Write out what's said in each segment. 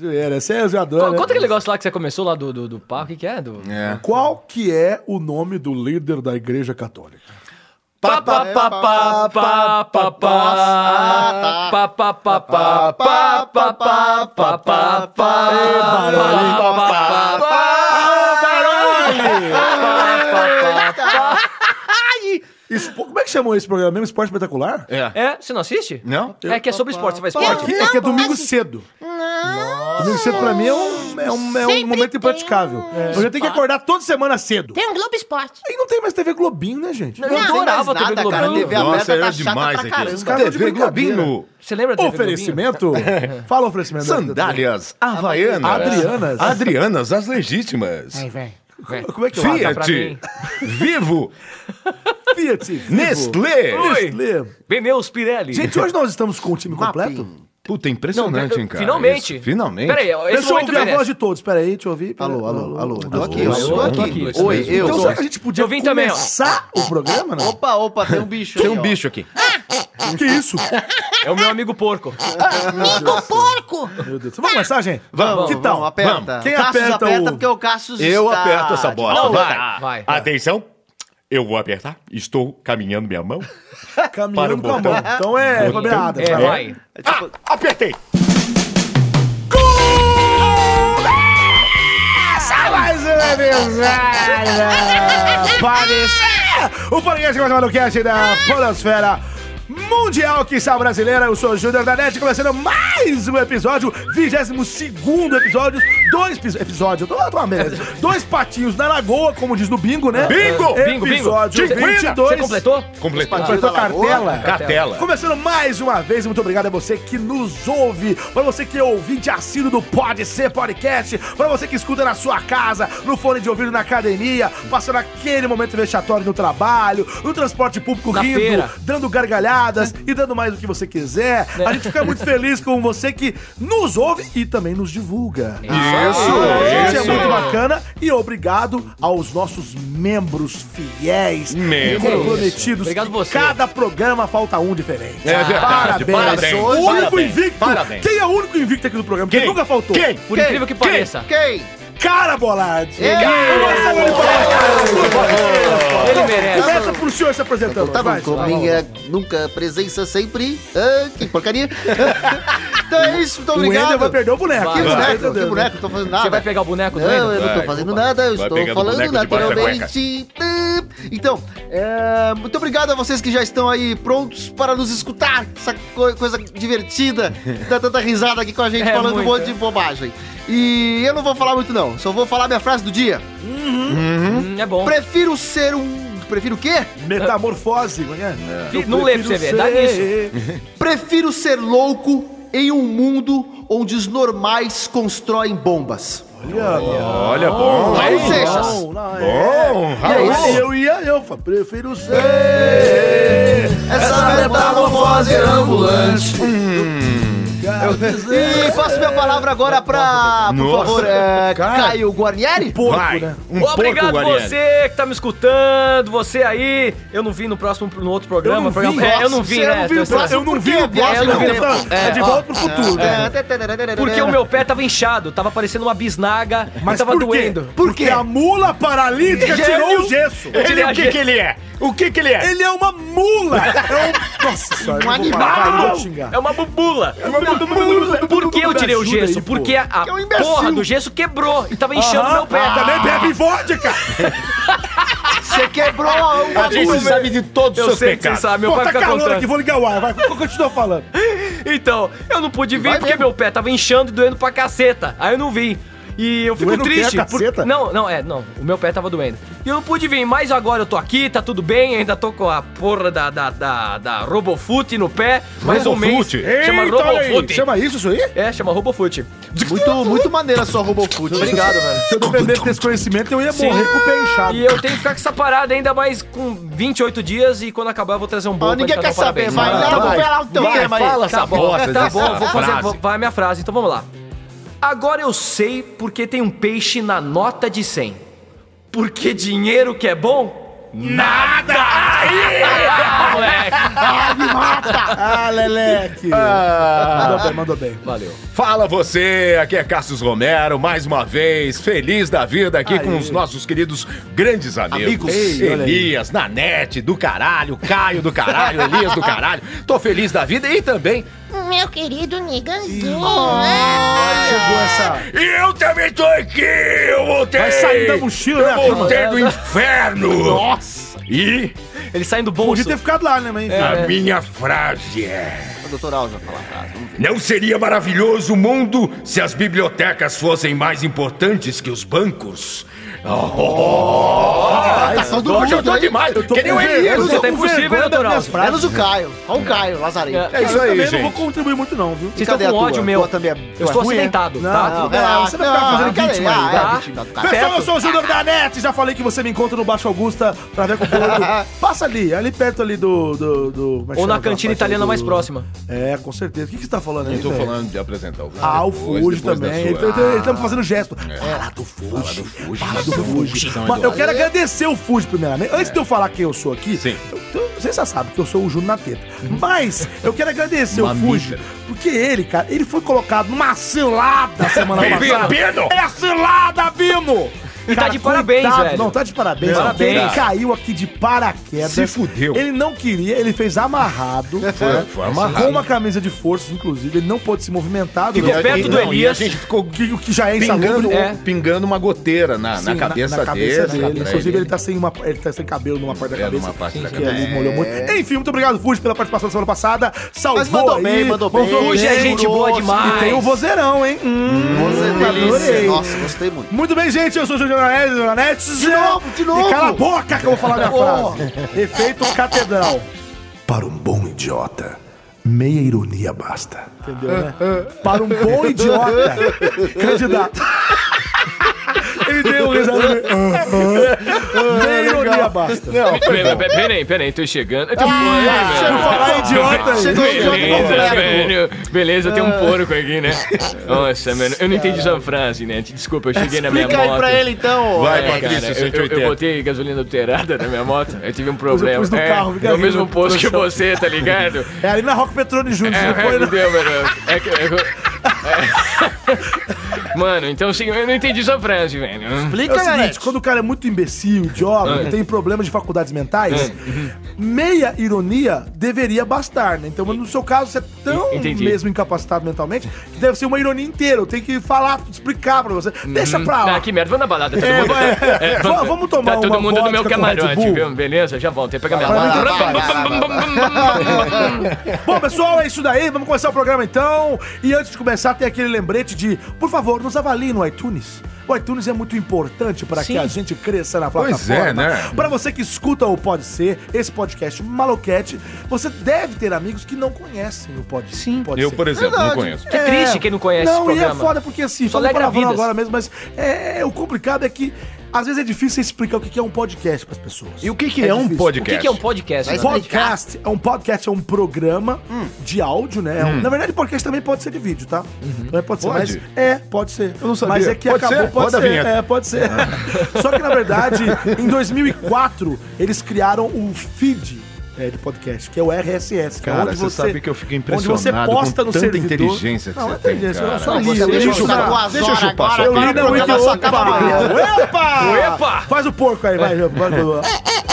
Zoeira, você é zoadora. Conta né? aquele negócio lá que você começou lá do, do, do papo, o que, que é? Do... é? Qual que é o nome do líder da igreja católica? Espo... Como é que chamou esse programa mesmo? Esporte espetacular? É. É? Você não assiste? Não. É que é sobre esporte. Você faz esporte? Não, é que é domingo cedo. Domingo cedo pra mim é um, é um, é um Sempre momento tem impraticável. Eu já tenho que acordar toda semana cedo. Tem um Globo Esporte. E não tem mais TV Globinho, né, gente? Eu Não tem mais adorava TV nada, cara. Globinho. TV Nossa, aberta era tá demais chata pra aqui. caramba. caras de TV brincadeira. Globinho. Você lembra da TV Oferecimento? Fala o oferecimento. Sandálias Havaianas. Adrianas. Adrianas, as legítimas. vem. Como é que eu Fiat. pra Fiat. mim. Vivo. Fiat. Vivo. Nestlé. Oi. Nestlé. Pneus Pirelli. Gente, hoje nós estamos com o time completo. Puta, impressionante, Não, hein, cara. finalmente. Isso, Finalmente. Peraí, esse Deixa eu ouvir a voz de todos. Pera aí, deixa eu ouvir. Pera- Alô, alô, alô. Tô aqui, eu tô aqui. Oi, eu. Então será que a gente podia Eu vim também, ó. começar o programa, não? Opa, opa, tem um bicho Tem um bicho aqui. Que isso? É o meu amigo porco. Amigo porco! Meu Deus. Vamos começar, gente? Vamos, Que tal? vamos, aperta. Vamos. Quem Cassius aperta aperta o- porque o Cassius Eu está aperto essa. Tá, vai. Atenção. Eu vou apertar. Estou caminhando minha mão. Caminhando com a mão. Então é combinado. É, vai. É tipo- Ah, apertei. Começa mais um episódio Parecer O podcast mais malucast da Podosfera Mundial que está brasileira, eu sou o Júnior da NET, começando mais um episódio, 22 episódio, dois pis- episódios, eu tô, eu tô uma merda. Dois patinhos na lagoa, como diz no bingo, né? Bingo! Bingo, bingo. Episódio Tinquina. 22. Você completou? Completou. Completou cartela? Cartela. Começando mais uma vez, muito obrigado a você que nos ouve, para você que é ouvinte assíduo do Pode Ser Podcast, para você que escuta na sua casa, no fone de ouvido na academia, passando aquele momento vexatório no trabalho, no transporte público Na rindo, feira. dando e dando mais do que você quiser. A gente fica muito feliz com você que nos ouve e também nos divulga. Isso, Gente, é isso. muito bacana e obrigado aos nossos membros fiéis Membros. e comprometidos. Obrigado você. Cada programa falta um diferente. É verdade. Parabéns. Parabéns. O único Parabéns. invicto. Parabéns. Quem é o único invicto aqui do programa? Quem Quem? nunca faltou? Quem? Por Quem? incrível que Quem? pareça. Quem? Cara Bolade. Palmas, por favor. Ele merece. Começa pro senhor se apresentando. Tá bom, com minha nunca presença sempre. Ah, que porcaria. então é isso, muito O obrigado. vai perder o boneco. Que Vai. Boneco, entendendo, que boneco, não tô fazendo nada. Você vai pegar o boneco do Não, Ender? eu não tô Vai, fazendo vai. nada, eu Vai estou o falando naturalmente. Então, é, muito obrigado a vocês que já estão aí prontos para nos escutar. Essa co- coisa divertida, dá tanta risada aqui com a gente É, falando um muita. monte de bobagem. E eu não vou falar muito não, só vou falar minha frase do dia. Hum, é bom. Prefiro ser um... Prefiro o quê? Metamorfose. é é? Eu não lê pra você ver, dá ser- Prefiro ser louco em um mundo onde os normais constroem bombas. Olha, bom. Paulo? Seixas. Não, é. Bom, E Raul. eu ia, eu prefiro ser Essa metamorfose ambulante. E passo minha palavra agora pra, por Nossa, favor, é, cara. Caio Guarnieri. porco, Vai. né? Um Obrigado porco, Guarnieri. você que tá me escutando, você aí. Eu não vi no próximo, no outro programa. Eu não programa- vi, é, eu não vi, né? não viu o Tô- próximo Eu não Por vi o próximo, É, eu não vi. não, é de É, volta pro futuro. né? Porque o meu pé tava inchado, tava parecendo uma bisnaga, Mas e tava por quê? doendo. Porque a mula paralítica tirou o gesso. Ele, o que que ele é? O que que ele é? Ele é uma mula! É um. Nossa senhora, eu Um não vou parar, animal! eu vou xingar. É uma bubula. mula. Por que eu tirei o gesso? Porque a, é um porra do gesso quebrou e tava inchando Aham, meu pé. Também bebe vodka! Você quebrou a A gente sabe de todos os Eu seus sei que você pecados. sabe, meu Pô, pai tá fica calor contando. aqui, vou ligar o ar, vai. Continua falando. Então, eu não pude vir Vai porque mesmo. meu pé tava inchando e doendo pra caceta. Aí eu não vim. E eu fico Doendo triste. caceta? Não, não, é, não. O meu pé tava doendo. E eu não pude vir, mas agora eu tô aqui, tá tudo bem, ainda tô com a porra da, da, da, da Robofoot no pé. Mais um mês. Robofoot? Chama Eita, aí. Robofoot. Chama isso, isso aí? É, chama Robofoot. Muito, muito maneira a sua Robofoot. Obrigado, velho. Se eu dependesse desse conhecimento, eu ia Sim. morrer com o pé inchado. E eu tenho que ficar com essa parada ainda mais com 28 dias e quando acabar eu vou trazer um bolo Ó, ninguém quer saber, vai, Vai, vai, vai. lá o teu Vai, tema aí. fala Tá essa bosta tá bom, vou fazer, vou- vai a minha frase, então vamos lá. Agora eu sei porque tem um peixe na nota de 100. Porque dinheiro que é bom? Nada! Ah, moleque. Ah, Leleque. Mandou bem, mandou bem. Valeu. Fala você, aqui é Cassius Romero, mais uma vez, feliz da vida aqui Aí. com os nossos queridos grandes amigos. Amigos. Ei. Elias, Nanete, do caralho, Caio do caralho, Elias do caralho. Tô feliz da vida e também. Meu querido Niganzinho. Chegou essa. E eu também tô aqui! Eu voltei! Vai sair da mochila, né, Eu voltei turma? do inferno! Nossa. E Ele sai do bolso. Podia ter ficado lá, né, mas enfim. a minha frase é. O doutor Alves vai falar a frase. Vamos ver. Não seria maravilhoso o mundo se as bibliotecas fossem mais importantes que os bancos? Ah, são do Hoje eu mundo, tô hein? demais! Eu tô Que nem com o Elias! eu tá com impossível, vergonha doutor das minhas Alves. frases. Menos o Caio. Olha o Caio, Lazarento. É. É isso Eu aí, também não gente. vou contribuir muito, não, viu? Vocês estão com ódio meu. Também é- Eu estou é? acidentado, Não, tá? não, você vai ficar fazendo vítima aí, Ah, tá? Pessoal, eu sou o Júnior da NET, já falei que você me encontra no Baixo Augusta pra ver com o. Passa ali, ali perto ali do... do, Ou na cantina italiana mais próxima. É, com certeza. O que, que você tá falando aí, Eu tô falando de apresentar o Ah, o Fuji também. Ele, ele tá fazendo gesto. É. Fala do Fuji. Fala do Fuji. Eduardo. Mas eu quero agradecer o Fuji primeiramente. Antes de eu falar quem eu sou aqui, Sim. eu- você já sabe que eu sou o Júnior na teta. Mas eu quero agradecer o. Fuji, porque ele, cara, ele foi colocado numa cilada semana passada. É cilada, Bino! E tá de parabéns, velho. Não, tá de parabéns. Parabéns. Ele caiu aqui de paraquedas. Se fudeu. Ele não queria, ele fez amarrado. Foi, foi amarrado. Com uma camisa de forças, inclusive. Ele não pôde se movimentar. Ficou durante- perto do Não, e Elias. a gente ficou o que, já é pingando. É. pingando uma goteira na, na Sim, cabeça, na cabeça dele. dele. Inclusive, ele tá sem uma, ele tá sem cabelo numa parte da É, cabeça. numa parte da que cabeça. ali molhou muito. Enfim, muito obrigado, Fuji, pela participação da semana passada. Salvou Mas mandou aí. bem, mandou bem. Fuji é gente boa demais. E tem o vozeirão, hein? Hum, é delícia. adorei. Nossa, gostei muito. Muito bem, gente. Eu sou o Neves. De novo, de novo. E cala a boca que eu vou falar minha frase. Efeito catedral. Para um bom idiota, meia ironia basta. Entendeu, né? Para um bom idiota, candidato. Ele deu um risada. Meia ironia basta. Não, Peraí, peraí, tô chegando. Eu tenho um Deixa eu porco, falar idiota aí. Chegou idiota Beleza, velho. Beleza, tem um porco aqui, né? Nossa, mano, eu não entendi sua frase, né? Desculpa, eu cheguei na minha Explica aí moto. pra ele, então. Vai, É, Patrícia, eu, eu, 180. eu botei gasolina adulterada na minha moto, eu tive um problema. pus no é, carro, no rindo, mesmo posto que você, tá ligado? É ali na Rock Petrone Júnior. É, é, não. deu, mano. É que- é que- Mano, então assim, eu não entendi sua frase, velho. É Explica, o seguinte, quando o cara é muito imbecil, idiota, É. que tem problemas de faculdades mentais, meia ironia deveria bastar, né? Então, no seu caso, você é tão Entendi. mesmo incapacitado mentalmente que deve ser uma ironia inteira. Eu tenho que falar, explicar pra você. Deixa pra lá. Ah, que merda, vamos na balada, todo É, mundo. vai, é. vamos, Vamos tomar Tá todo uma mundo no meu camarote, viu? Beleza? Já pegar minha Vai, vai, moto. vai, vai, vai, Bom, pessoal, é isso daí. Vamos começar o programa então. E antes de começar, tem aquele lembrete de, por favor, nos avalie no iTunes. O iTunes é muito importante para que a gente cresça na Pois plataforma. é, né? Para você que escuta o Pode Ser, esse podcast Maloquete, você deve ter amigos que não conhecem o Pode, Sim. Pode Eu, Ser. por exemplo, não Verdade. conheço. Que triste quem não conhece Não, esse e é programa. foda porque assim, Só falando alegra palavrão vidas. agora mesmo, mas é, o complicado é que às vezes é difícil explicar o que é um podcast para as pessoas. E o que, que é, um difícil. O podcast? que, que é um podcast? Né? Podcast é um podcast, é um programa de áudio, né? É um- na verdade, podcast também pode ser de vídeo, tá? Também pode ser, Pode? mas é, pode ser. Eu não sabia. Mas é que Pode acabou, ser? pode Roda ser. É, pode ser. Só que na verdade, em 2004, eles criaram o feed é, de podcast, que é o RSS. que é Cara, onde você sabe que eu fico Onde você impressionado posta com no tanta servidor. inteligência que não, você é tem, inteligência, cara. eu só Não, li, deixa eu chupar deixa eu horas chupar, agora, só eu li na Wiki, opa. Opa! Faz o porco aí, vai. vai, vai.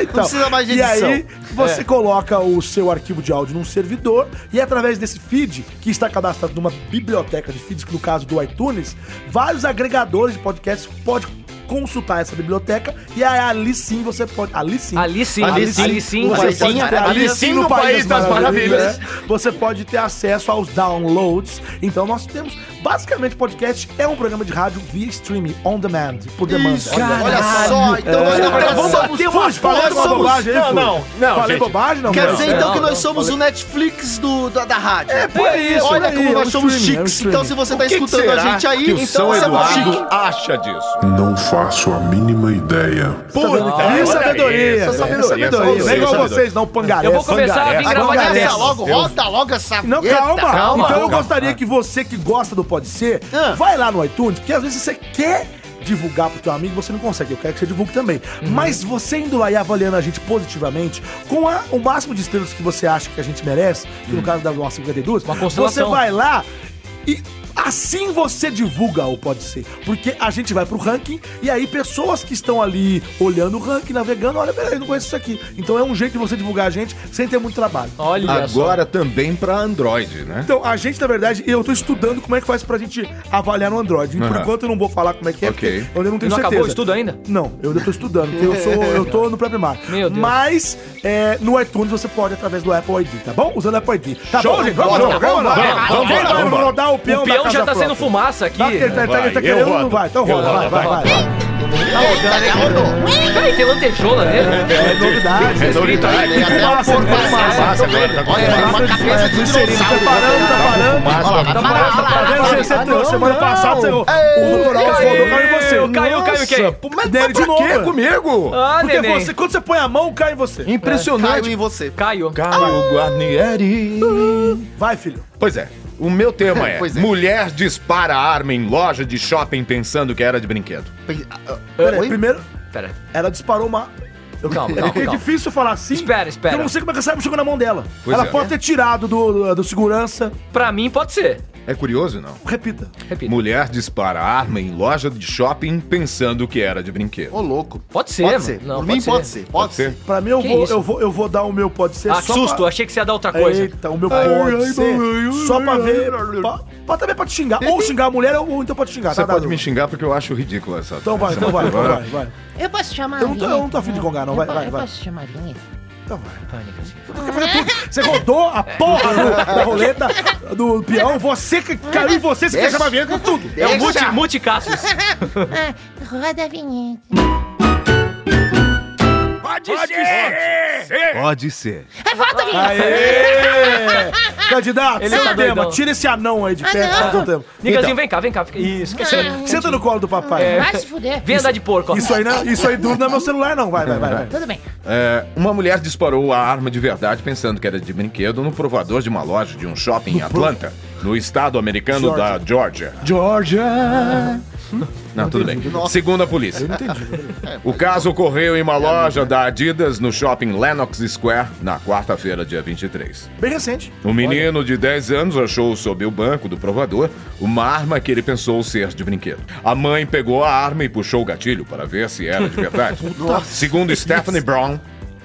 Então, precisa mais de E aí, você coloca o seu arquivo de áudio num servidor e através desse feed, que está cadastrado numa biblioteca de feeds, que no caso do iTunes, vários agregadores de podcasts podem consultar essa biblioteca e aí ali sim você pode... Ali sim. Ali sim, Ali ali sim, sim, você ali pode sim. ter- ali sim no País das Maravilhas. Maravilhas. Você pode ter acesso aos downloads. Então nós temos, basicamente, podcast é um programa de rádio via streaming, on demand, por demanda. Isso, olha só, então nós na verdade vamos somos... bater uma nós falei somos- bobagem Não, não, não, Falei gente. bobagem, não? Quer não. dizer Não, então que não, nós somos o Netflix do, da, da rádio. É, por isso, Olha aí, como é nós somos streaming, é chiques. Então se você tá O que que escutando a será gente aí, que o então São você é chique. acha disso? Não faço a mínima ideia. Puta, é sabedoria. isso, Isso é sabedoria. sabedoria, Não é igual vocês, não, pangaré. Eu vou começar a vir gravar dentro. logo, roda logo essa Não, calma. calma. Então eu gostaria que você que gosta do Pode Ser, Ah. vai lá no iTunes, porque às vezes você quer divulgar pro teu amigo, você não consegue. Eu quero que você divulgue também. Uhum. Mas você indo lá e avaliando a gente positivamente, com a- o máximo de estrelas que você acha que a gente merece, que no caso da nossa 52, Uhum. Uma você vai lá e assim você divulga o Pode Ser. Porque a gente vai pro ranking e aí pessoas que estão ali olhando o ranking, navegando, olha, peraí, não conheço isso aqui. Então é um jeito de você divulgar a gente sem ter muito trabalho. Olha só. Agora também pra Android, né? Então, a gente, na verdade, eu tô estudando como é que faz pra gente avaliar no Android. E por enquanto eu não vou falar como é que é, porque eu ainda não tenho não certeza. acabou o estudo ainda? Não, eu ainda tô estudando, porque eu, sou, eu tô no Prep Mar. Meu Deus. Mas é, no iTunes você pode através do Apple ID, tá bom? Usando o Apple ID. Tá Show bom, gente? Vamos, bola. vamos, vamos, Vamos, vamos, vamos, Quem vamos, vai vamos. rodar o peão O peão da já tá sendo fumaça aqui. Tá, ele tá, tá, ele tá querendo, não vai. Então roda, vai, vai, vai. Tá rodando, hein? Peraí, tem lantejola nele? É novidade. É novidade. Tem porca Fumaça agora, tá com Olha, fumaça. uma cabeça de Glicerina, tá dinossauro. parando, tá parando. Tá parando, tá vendo? Você, Ah, não, semana passada, você, o doutor Alves Caiu, rodou, caiu em você. Caiu, caiu quem? Mas Nele de novo. quê comigo? Ah, Porque você, quando você põe a mão, cai em você. Caiu Impressionante. em você. Caiu. Caio Guarnieri. Vai, filho. Pois é. O meu tema é, Pois é. Mulher dispara arma em loja de shopping pensando que era de brinquedo. Peraí, Oi? primeiro, Pera. ela disparou uma. Eu, Calma, é calma, porque é calma. difícil falar assim. Espera, espera. Eu não sei como é que essa arma chegou na mão dela. Pois ela é. pode ter tirado do, do segurança. Pra mim pode ser. É curioso, não? Repita. Repita. Mulher dispara arma em loja de shopping pensando que era de brinquedo. Ô, louco. Pode ser, Pode mano. ser. Não, Por pode mim ser. pode ser. Pode ser. Pra mim, eu Que vou, isso? eu, vou, eu vou dar o meu pode ser Ah, só susto, pra... achei que você ia dar outra coisa. Eita, o meu pode ser. Só pra ver. Pra, pra também pra te xingar. Ou xingar a mulher, ou então pode xingar. Você tá, pode tá, me xingar porque eu acho ridículo essa Então vai, essa então vai, então motora. vai, vai. Eu posso chamar Eu a não tô- vinheta? eu não tô afim de gongar, não. Vai, eu, vai, eu vai. posso chamar a vinheta? Então vai. Pânica, assim. Você rodou a porra do- da roleta do peão. Você que caiu em você, você quer Deixa. chamar a vinheta com tudo. É o Deixa. multi, multicassos. Ah, roda a vinheta. Pode ser. A vinheta. Aê! Candidato, Ele seu tá tema. doidão. Tira esse anão aí de Ah, perto. não. faz um tempo. Nigazinho, vem cá, vem cá. Fica- Isso, quer ser... Senta no colo do papai. Vai se fuder. Vem andar de porco, ó. Isso aí, não, isso aí duro não é meu celular, não. Vai, vai, vai. vai. Tudo bem. É, uma mulher disparou a arma de verdade pensando que era de brinquedo no provador de uma loja de um shopping em Atlanta, no estado americano da Georgia. Georgia! Não, tudo bem. Segundo a polícia. O caso ocorreu em uma loja da Adidas no shopping Lenox Square na quarta-feira, dia 23. Bem recente. Um menino de 10 anos achou sob o banco do provador uma arma que ele pensou ser de brinquedo. A mãe pegou a arma e puxou o gatilho para ver se era de verdade. Segundo Stephanie Brown,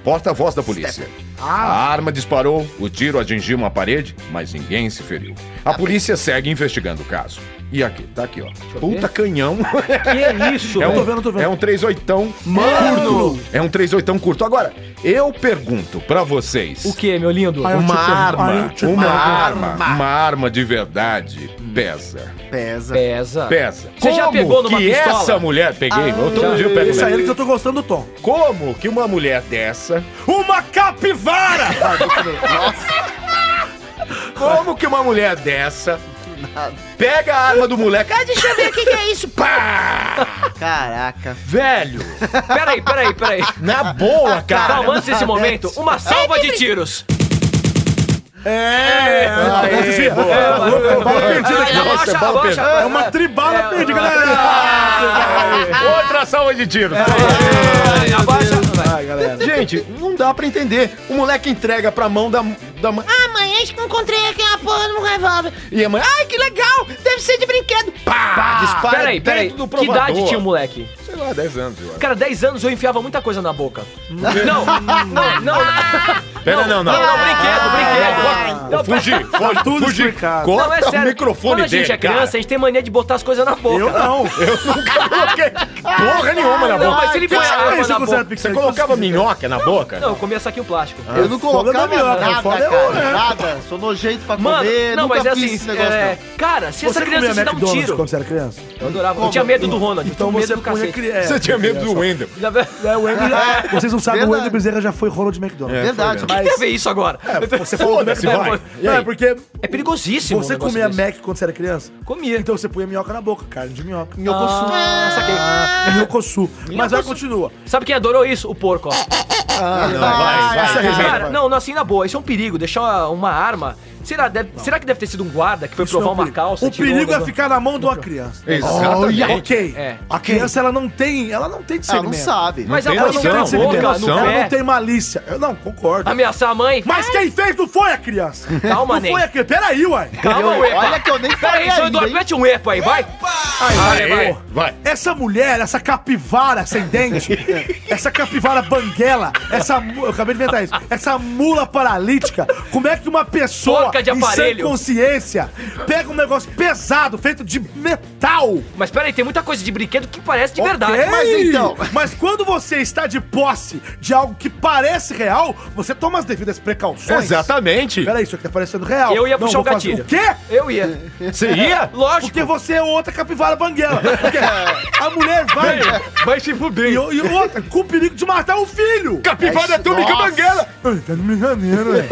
porta-voz da polícia. A arma disparou, o tiro atingiu uma parede, mas ninguém se feriu. A polícia segue investigando o caso. E aqui, tá aqui, ó. Puta canhão. Que isso, É um, tô vendo, tô vendo. é um 38 curto. É um 38 curto. Agora, eu pergunto pra vocês. O que, meu lindo? Uma. Ai, arma, uma pergunto. arma, uma arma de verdade pesa. Pesa. Pesa. Pesa. Você já pegou numa que pistola? essa mulher peguei? eu todo dia eu pego Isso aí que eu tô gostando do tom. Como que uma mulher dessa, Uma capivara! como que uma mulher dessa pega a arma do moleque? Ah, deixa eu ver o que, que é isso. Pá! Caraca. Velho, Peraí, peraí, peraí. na boa, cara. Calma, antes desse momento, uma salva de tiros. É, é, é, boa. é, é, perdida abaixa. É uma tribala perdida, galera. Outra salva de tiros. Ai, Abaixa. Galera. Gente, não dá pra entender. O moleque entrega pra mão da, da mãe. Ah, mãe, acho que encontrei aqui uma porra no revólver. E a mãe, ai, que legal! Deve ser de brinquedo. Pá! Dispara Peraí, peraí. dentro do Que provador. idade tinha o moleque? Sei lá, 10 anos, eu acho. Cara, 10 anos eu enfiava muita coisa na boca. Não, não, não. Não, Pera, não, não. não, não, brinquedo, brinquedo. Não, Fugi, foge, tudo fugi. explicado. Corta Não, é sério. o microfone Quando a gente dele, é criança, cara. a gente tem mania de botar as coisas na boca. Eu não. Eu nunca coloquei porra nenhuma na Não, boca. mas se ele põe Você água na boca... Você colocava minhoca na boca? Não, eu comia saquinho plástico. Eu não colocava minhoca, nada, foda é cara. é. Nada. Sou nojento pra Mano, comer. não, nunca mas é fiz assim, esse negócio, é, cara, se essa Você criança comia se dá um McDonald's tiro... quando você era criança? Eu adorava, eu tinha medo do Ronald, Então eu tinha você medo do cacete. criança. Você tinha medo do Wendel. É, o Wendel já- Vocês não sabem, o. Wendel Bezerra já foi Ronald McDonald. Verdade. O que tem a ver isso agora? Você falou do McDonald's. vai. Não, é porque É perigosíssimo você comia. Mac quando você era criança? Comia. Então você punha minhoca na boca, carne de minhoca. Ah, saquei. Minhocosu. Mas vai, continua. Sabe quem adorou isso? O porco, ó. Ah, não, vai, vai. Vai. Cara, não, não, assim na boa, isso é um perigo, deixar uma, uma arma Será, deve- será que deve ter sido um guarda que foi Isso provar não é um uma perigo. calça? O tirou perigo é ficar na mão de uma criança. Exatamente. Ok. É. A criança, ela não tem, ela não tem Ela discernimento. não sabe. Mas tem ela Ela não tem não não tem discernimento. Ela não tem malícia. Eu não, concordo. Ameaçar a mãe? Mas quem fez não foi a criança. Calma, Não Ney. foi a criança. Peraí, uai. Calma, Eu- Uepa. olha que eu nem falei aí, seu Eduardo, mete um epa aí, vai. Vai, vai. Pô, Vai. Essa mulher, essa capivara sem dente, essa capivara banguela, essa. mu- Eu acabei de inventar isso. Essa mula paralítica, como é que uma pessoa Porca de em aparelho. consciência pega um negócio pesado, feito de metal? Mas pera aí, tem muita coisa de brinquedo que parece de Ok, verdade. mas então- Mas quando você está de posse de algo que parece real, você toma as devidas precauções. Exatamente. Peraí, isso aqui tá parecendo real. Eu ia Não, puxar o vou fazer- gatilho. O quê? Eu ia. Você ia? Lógico. Porque você é outra capivara banguela. Porque a mulher vai. Vai se fuder. E, e outra, com o perigo de matar o filho! Capivara atômica Nossa. banguela. Ai, tá de brincadeira, velho.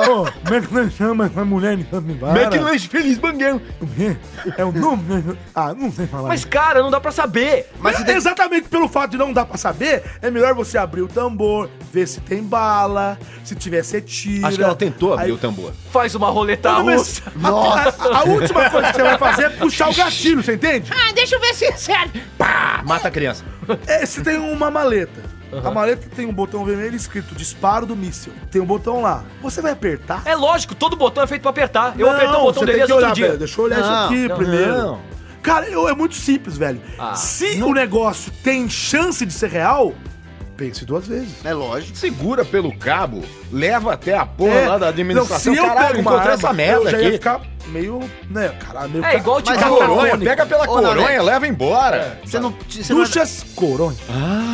Ô, Como é que nós chama essa mulher de capivara? McLanche feliz banguela. O quê? É o nome? né? Ah, não sei falar. Mas, cara, não dá pra saber. Mas exatamente pelo fato de não dar pra saber, é melhor você abrir o tambor, ver se tem bala, se tiver, você tira. Acho que ela tentou abrir Aí- o tambor. Faz uma roleta Não, mas russa. a, a- a última coisa que você vai fazer é puxar o gatilho, você entende? Ah, deixa eu ver se serve. Mata a criança. É, você tem uma maleta. A maleta tem um botão vermelho escrito disparo do míssil. Tem um botão lá. Você vai apertar? É lógico, todo botão é feito pra apertar. Eu Não, apertei o botão dele outro olhar, dia. velho. Deixa eu olhar isso Não, aqui não, primeiro. não. Cara, eu- é muito simples, velho. Ah, Se o negócio tem chance de ser real, pense duas vezes. É lógico. Segura pelo cabo, leva até a porra É, lá da administração. não, se eu Caralho, pego uma arma, essa merda eu já ia aqui. ficar meio, né, caralho, meio É igual Ô, coronha, Tônico. pega pela Ô, coronha, Nanete. leva embora. Você não, você, não, Duchas Coronha.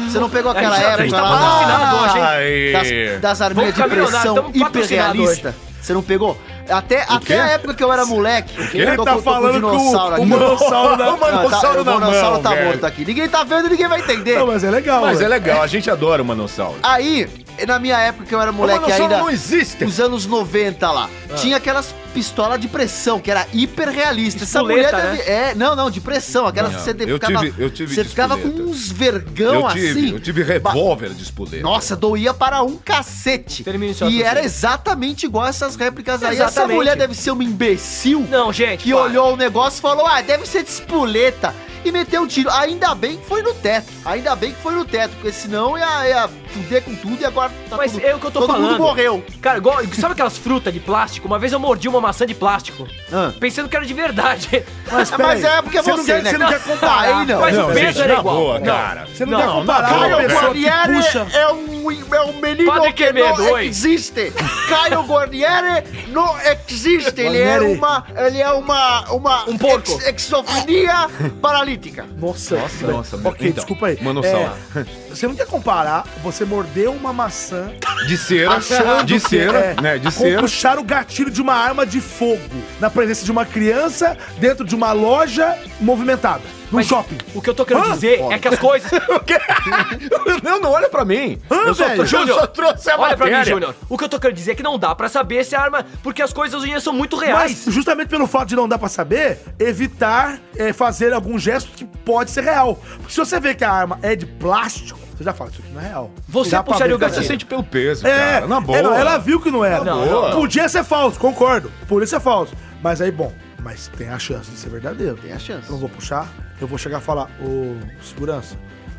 você não pegou aquela A gente tá- a época gente tá patrocinado hoje, hein? Das, das arminhas de pressão hiperrealista? Você não pegou? Até, até a época que eu era moleque. Ele tá tô com falando o dinossauro o aqui. manossauro na- O manossauro o na manossauro mão, tá velho. morto aqui. Ninguém tá vendo, ninguém vai entender. Não, mas é legal, Mas é velho. legal, a gente adora o manossauro. Aí, na minha época que eu era O moleque manossauro ainda, não existe. os anos 90 lá, Ah. tinha aquelas pistolas de pressão, que era hiper realista. Essa Espoleta, mulher deve... É, não, não, de pressão. Aquelas Não, que você eu ficava... tive- eu tive Você de ficava com uns vergão eu tive, assim. eu tive revólver de espoleta. Nossa, doía para um cacete. Termine e era exatamente igual essas réplicas aí. Essa Exatamente. mulher deve ser uma imbecil Não, gente. que para. olhou o negócio e falou: Ah, deve ser de espoleta. E meteu um tiro. Ainda bem que foi no teto. Ainda bem que foi no teto, porque senão ia, ia fuder com tudo e agora tá Mas tudo- é o que eu tô todo falando. mundo morreu. Cara, igual, sabe aquelas frutas de plástico? Uma vez eu mordi uma maçã de plástico, Ah. pensando que era de verdade. Mas, Mas é porque você você, não quer, né? você não quer comparar. Aí não. Mas Não, o peso gente, era igual. boa, cara. Você não, Não, quer comparar não, uma Caio Guarnieri puxa... é um, é um menino Padre que não oi. existe. Caio Guarnieri não existe. Ele é uma, ele é uma, uma Um porco. ex- exofrenia paralítica. Nossa, Nossa, nossa, Ok, então, desculpa aí. manossauro. É, você não quer comparar você morder uma maçã De cera, de cera, é, né? De cera. puxar o gatilho de uma arma de fogo na presença de uma criança dentro de uma loja movimentada, num Mas shopping. O que eu tô querendo Hã? dizer é que as coisas. O quê? Não, não olha pra mim. Hã, eu, só, velho? eu só trouxe a Olha pra mim, matéria. Júnior. O que eu tô querendo dizer é que não dá pra saber se a arma. Porque as coisas hoje em dia são muito Mas reais. justamente pelo fato de não dar pra saber, evitar é, fazer algum gesto que pode ser real. Porque se você vê que a arma é de plástico, você já fala, isso aqui não é real. Você Dá puxaria o é Você gatilho. sente pelo peso, É, cara. Na boa. Ela, ela viu que não era. Não, não. Podia ser falso, concordo. Podia ser falso. Mas aí, bom, mas tem a chance de ser verdadeiro. Tem a chance. Eu não vou puxar, eu vou chegar e falar, ô, segurança,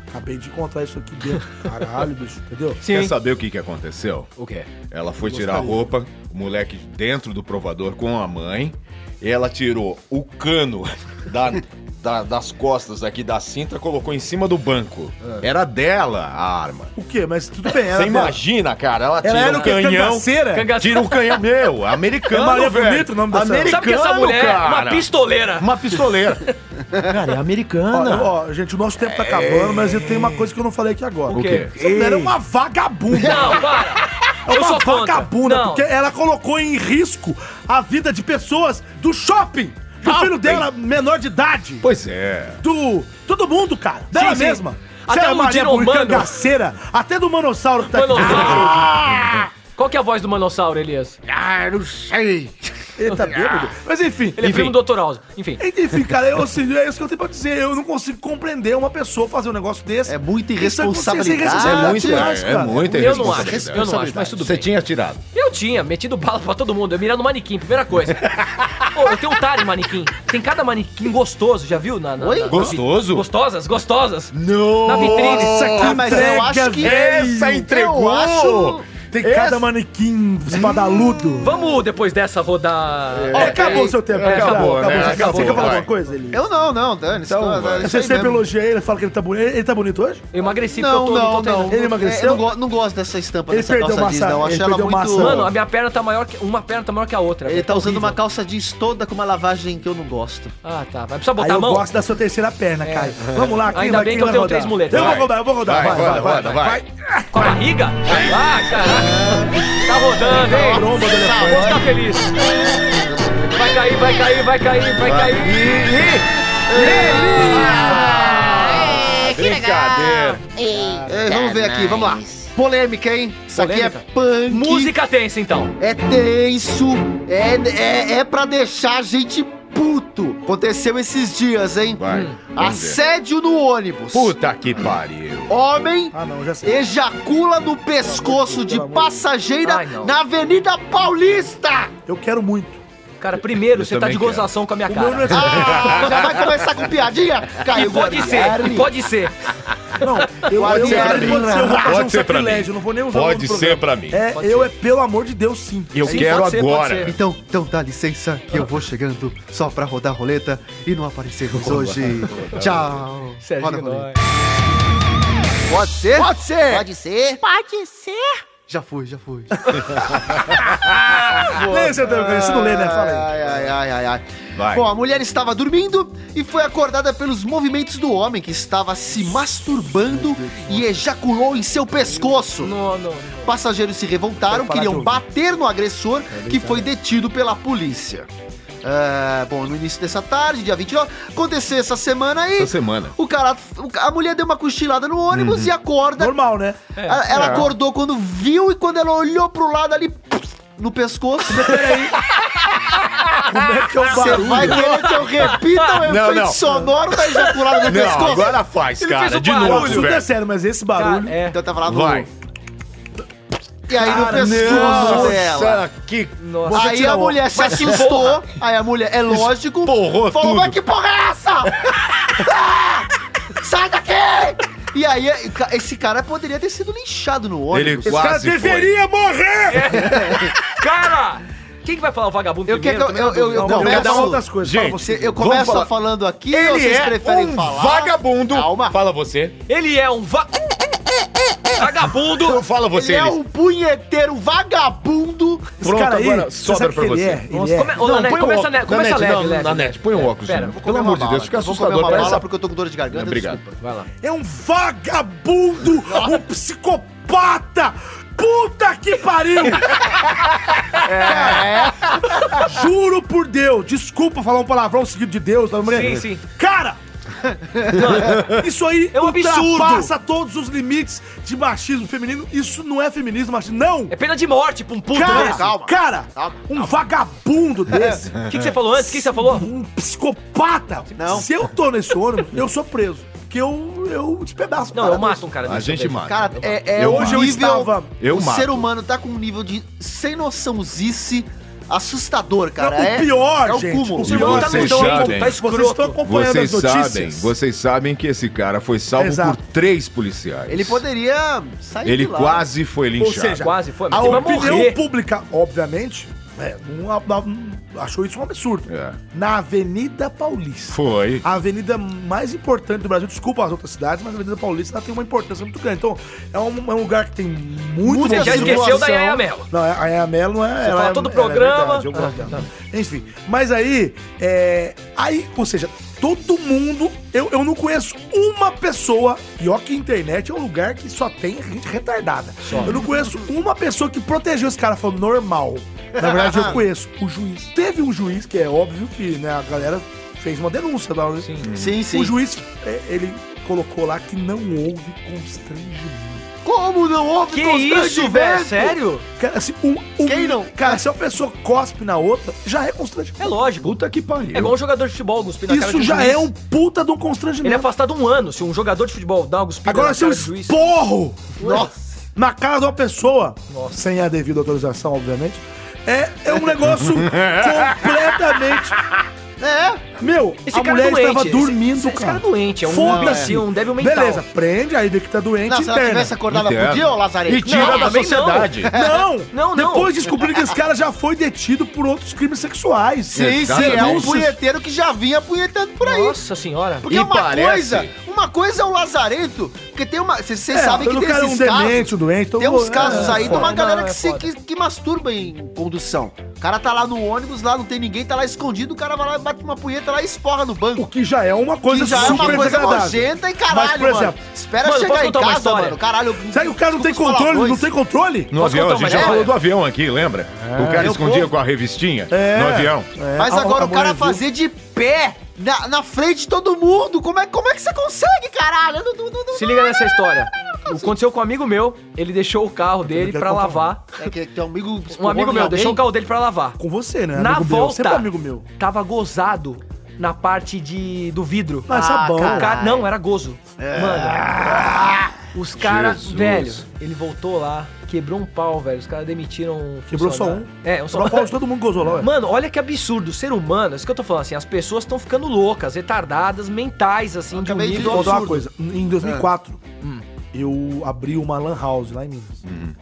acabei de encontrar isso aqui dentro. Caralho, bicho, entendeu? Quer Sim. saber o que, que aconteceu? O quê? Ela foi tirar a roupa, o moleque dentro do provador com a mãe. E ela tirou o cano da, da- das costas aqui da cinta, colocou em cima do banco. Era dela a arma. O quê? Mas tudo bem, Você ela imagina, cara, ela tira Ela era um o quê? canhão. Cangaceira? Canga- Tira um canhão, meu, americano, É Maria velho. Bonita o nome dessa- Americano, Sabe que essa mulher é uma cara. pistoleira? Uma pistoleira. Cara, é Ó, americana. ó, gente, o nosso tempo tá acabando, mas eu tenho uma coisa que eu não falei aqui agora. O quê? Essa mulher é uma vagabunda. Não, para! É Eu uma contra. vagabunda, Não. porque ela colocou em risco a vida de pessoas do shopping. Do Shopping. filho dela, menor de idade. Pois é. Do. Todo mundo, cara. Dela Sim, sim. mesma. Até Você é o Maria dinomano. Bonita, cangaceira, até do manossauro que tá aqui. Manossauro. Qual que é a voz do manossauro, Elias? Ah, não sei. Ele tá bêbado. Mas enfim. Ele é primo do Dr. House. Enfim. Enfim, cara, eu, assim, é isso que eu tenho pra dizer. Eu não consigo compreender uma pessoa fazer um negócio desse. É muita Isso é irresponsabilidade. É muito, é, é muita Eu não acho, responsabilidade. eu não acho, mas tudo Você bem. tinha tirado. Eu tinha, metido bala pra todo mundo. Eu mirando no manequim, primeira coisa. Pô, eu tenho um tare manequim. Tem cada manequim gostoso, já viu? Na, na, Oi? na- na- Gostoso? Gostosas, gostosas. Não! Na vitrine. Ah, mas eu acho que Essa entregou! Eu. Tem Esse- cada manequim espadaludo. Vamos depois dessa rodar. Ó, acabou o seu tempo. É, já. acabou, né? Você Acabou, quer falar alguma coisa? Ele... Eu não, não, Dani. Então, não- é isso você sempre mesmo. elogia ele, fala que ele tá bonito. Ele tá bonito hoje? Eu emagreci Não, porque eu tô, não, tô treinando. não. Ele emagreceu? É, eu não, go- não gosto dessa estampa Ele dessa perdeu calça massa- jeans, não. Eu ele acho ela perdeu muito... massa- Mano, a minha perna tá maior que. Uma perna tá maior que a outra. Ele tá usando horrível. uma calça jeans toda com uma lavagem que eu não gosto. Ah, tá. Vai precisar botar a eu mão? gosto da sua terceira perna, Caio. Vamos lá, quem Ainda vai, bem que eu tenho rodar? três muletas. Eu vou rodar, eu vou rodar. Vai, Vai, vai. Com a barriga? Ah, caraca. Tá rodando, hein? Tromba do elefante. Vou ficar feliz. Vai cair, vai cair, vai cair, vai cair. Que Brincadeira. legal. É, vamos ver aqui, vamos lá. Polêmica, hein? Isso aqui é punk. Música tensa, então. É tenso. É, é, é pra deixar a gente puto. Aconteceu esses dias, hein? Vai, Hum. Assédio no ônibus. Puta que pariu. Homem Ah, não, já sei. ejacula no pescoço de passageira Ai, na Avenida Paulista. Eu quero muito. Cara, primeiro, Eu você tá de gozação com a minha meu não é... cara. Ah, já vai começar com piadinha? E Caio pode ser, e pode ser. Não, eu, Pode eu, ser pra eu, mim. pode ser, eu Pode um ser pra mim. não vou nem usar o Pode ser pra mim. É, Pode eu ser. é, pelo amor de Deus, sim. Eu Sim, quero pode ser, pode agora. ser. Então, então dá licença que eu vou chegando só pra rodar a roleta e não aparecermos hoje. Tchau. Serginho Roda a roleta. Pode ser? Pode ser. Pode ser? Pode ser. Já fui, já fui. Lê, seu tempo, você não lê, né? Fala aí. Ai, ai, ai, ai, ai. Vai. Bom, a mulher estava dormindo e foi acordada pelos movimentos do homem que estava se masturbando e ejaculou em seu pescoço. Não, não, não. Passageiros se revoltaram, queriam bater no agressor, que foi detido pela polícia. É, bom, no início dessa tarde, dia 29, aconteceu essa semana aí. Essa semana. O cara, a mulher deu uma cochilada no ônibus e acorda. Normal, né? Ela, ela É. acordou quando viu e quando ela olhou pro lado ali, no pescoço. Como é que é o Você barulho? vai querer que eu repita o efeito Não, não. sonoro da ejaculada no Não, pescoço? agora faz, Ele cara. fez um De barulho. novo, Isso é sério, mas esse barulho... Cara, é. Então tava lá no... Vai. E aí no Cara, pescoço dela. Nossa, que... Nossa. Aí a o- mulher se assustou. Aí a mulher, é lógico, Esporrou falou, tudo. mas que porra é essa? Ah! Sai daqui! E aí, esse cara poderia ter sido linchado no ônibus. Ele Esse cara quase foi. deveria morrer! Cara! Quem que vai falar o vagabundo Eu primeiro? quero que eu- eu- eu Não, começo- outras coisas. Gente, Fala você. Eu começo falar. falando aqui ou Ele vocês é preferem um falar? vagabundo. Calma. Fala você. Ele é um va... vagabundo. Fala você. Ele é um punheteiro vagabundo. Esse Pronto, cara aí, agora você sobra pra você. é? Ele Nossa, é. come... Ô, Não, Nanete, põe o começa, óculos. ne... começa Nanete, leve, não, leve. Nanete, põe o óculos. Pera, Pelo vou Comer amor de. Deus, fica Eu assustador. Parece bala porque eu tô com dor de garganta. Obrigado. desculpa. Vai lá. É um vagabundo! um psicopata! Puta que pariu! É. Juro por Deus, desculpa falar um palavrão seguido de Deus, tá Sim, sim. Cara! Isso aí É um absurdo. ultrapassa todos os limites de machismo feminino. Isso não é feminismo machismo, não! É pena de morte pra um puto Cara, desse. calma. cara, Calma, um vagabundo desse, O que, que você falou antes? O que que você falou? um psicopata. Não. Se eu tô nesse ônibus, eu sou preso. Porque eu, eu despedaço. Não, cara eu mato um cara A gente eu mata. Cara, é, é Eu Hoje eu nível- estava- Eu o mato. ser humano tá com um nível de sem noçãozice assustador, cara. Não, é, o pior, é o gente, cúmulo. o pior, tá vocês sabem. tá Vocês escroto. estão acompanhando Vocês as sabem, notícias? vocês sabem que esse cara foi salvo Exato. por três policiais. Ele poderia sair Ele de lá. quase foi Ou linchado. seja, Quase foi, a mas vai opinião morrer. pública, obviamente, não- não- achou isso um absurdo. É. Na Avenida Paulista. Foi. A avenida mais importante do Brasil, desculpa as outras cidades, mas a Avenida Paulista ela tem uma importância muito grande. Então, é um, é um lugar que tem muito Você já esqueceu da Yaya Mello. Não, a Yaya Mello não é. ela fala é- todo programa. É verdade, eu gosto dela. Enfim, mas aí, é, aí, ou seja, todo mundo, eu, eu não conheço uma pessoa, e ó que internet é um lugar que só tem gente retardada. Eu não conheço uma pessoa que protegeu esse cara, falou normal. Na verdade, eu conheço o juiz. Teve um juiz, que é óbvio que né, a galera fez uma denúncia lá. Sim. Sim, sim. O juiz, é, ele colocou lá que não houve constrangimento. Como não houve Que isso, velho? Sério? Cara, assim, um, um- Quem não? Cara, se a pessoa cospe na outra, já é constrangimento. É lógico. Puta que pariu. É igual um jogador de futebol cuspir na cara de Isso um já juiz. é um puta de um Ele é constrangimento. afastado um ano se um jogador de futebol dá uma cuspida Agora, na se eu cara do juiz. esporro Nossa. na cara de uma pessoa, Nossa. sem a devida autorização, obviamente, é, é um negócio completamente... É. Meu, Esse a cara mulher é doente. estava dormindo, esse, esse cara. cara é doente, é um Foda-se. um débil mental. Beleza, prende, aí vê que tá doente, Não, se ela interna. tivesse acordado, Interna. podia, ô Lazarento? E tira Não, da sociedade. Não, Não, não. Depois descobriram que esse cara já foi detido por outros crimes sexuais. Sim, sim, é um punheteiro que já vinha punhetando por aí. Nossa senhora. Porque E uma parece- coisa, uma coisa é o Lazarento, porque tem uma. Vocês É, sabem que tem esses um casos. demente, um doente. então Tem uns é, casos aí de uma galera que, é se, que, que masturba em condução. O cara tá lá no ônibus, lá não tem ninguém, tá lá escondido, o cara vai lá, bate uma punheta lá e esporra no O banco. que já é uma coisa Que já é uma super coisa desagradável. nojenta e caralho, Mas, por mano. exemplo, Espera Mano, chegar em casa, mano. Caralho. Será que o cara não tem controle? Não tem controle? No Posso avião, a gente já falou do avião aqui, lembra? o cara Eu escondia com a revistinha É. no avião. É, Mas agora o cara fazer de pé na, na frente de todo mundo. Como é, como é que você consegue, caralho? Não- não- não- não- Se liga nessa história. Aconteceu com um amigo meu, ele deixou o carro dele pra lavar. É que tem um amigo. Um amigo meu deixou o carro dele pra lavar. Com você, né? Na amigo meu, volta, Sempre amigo meu. tava gozado na parte de, do vidro. Mas Ah, sabão. cara. O cara- não, era gozo. Mano. Os caras, velho, ele voltou lá, quebrou um pau, velho. Os caras demitiram um Quebrou só um. É, um Só só. todo mundo gozou lá, ué. Mano, olha que absurdo. O ser humano, isso que eu tô falando assim, as pessoas estão ficando loucas, retardadas, mentais, assim, de um de nível Vou contar uma absurdo. coisa. Em 2004, eu abri uma lan house lá em Minas.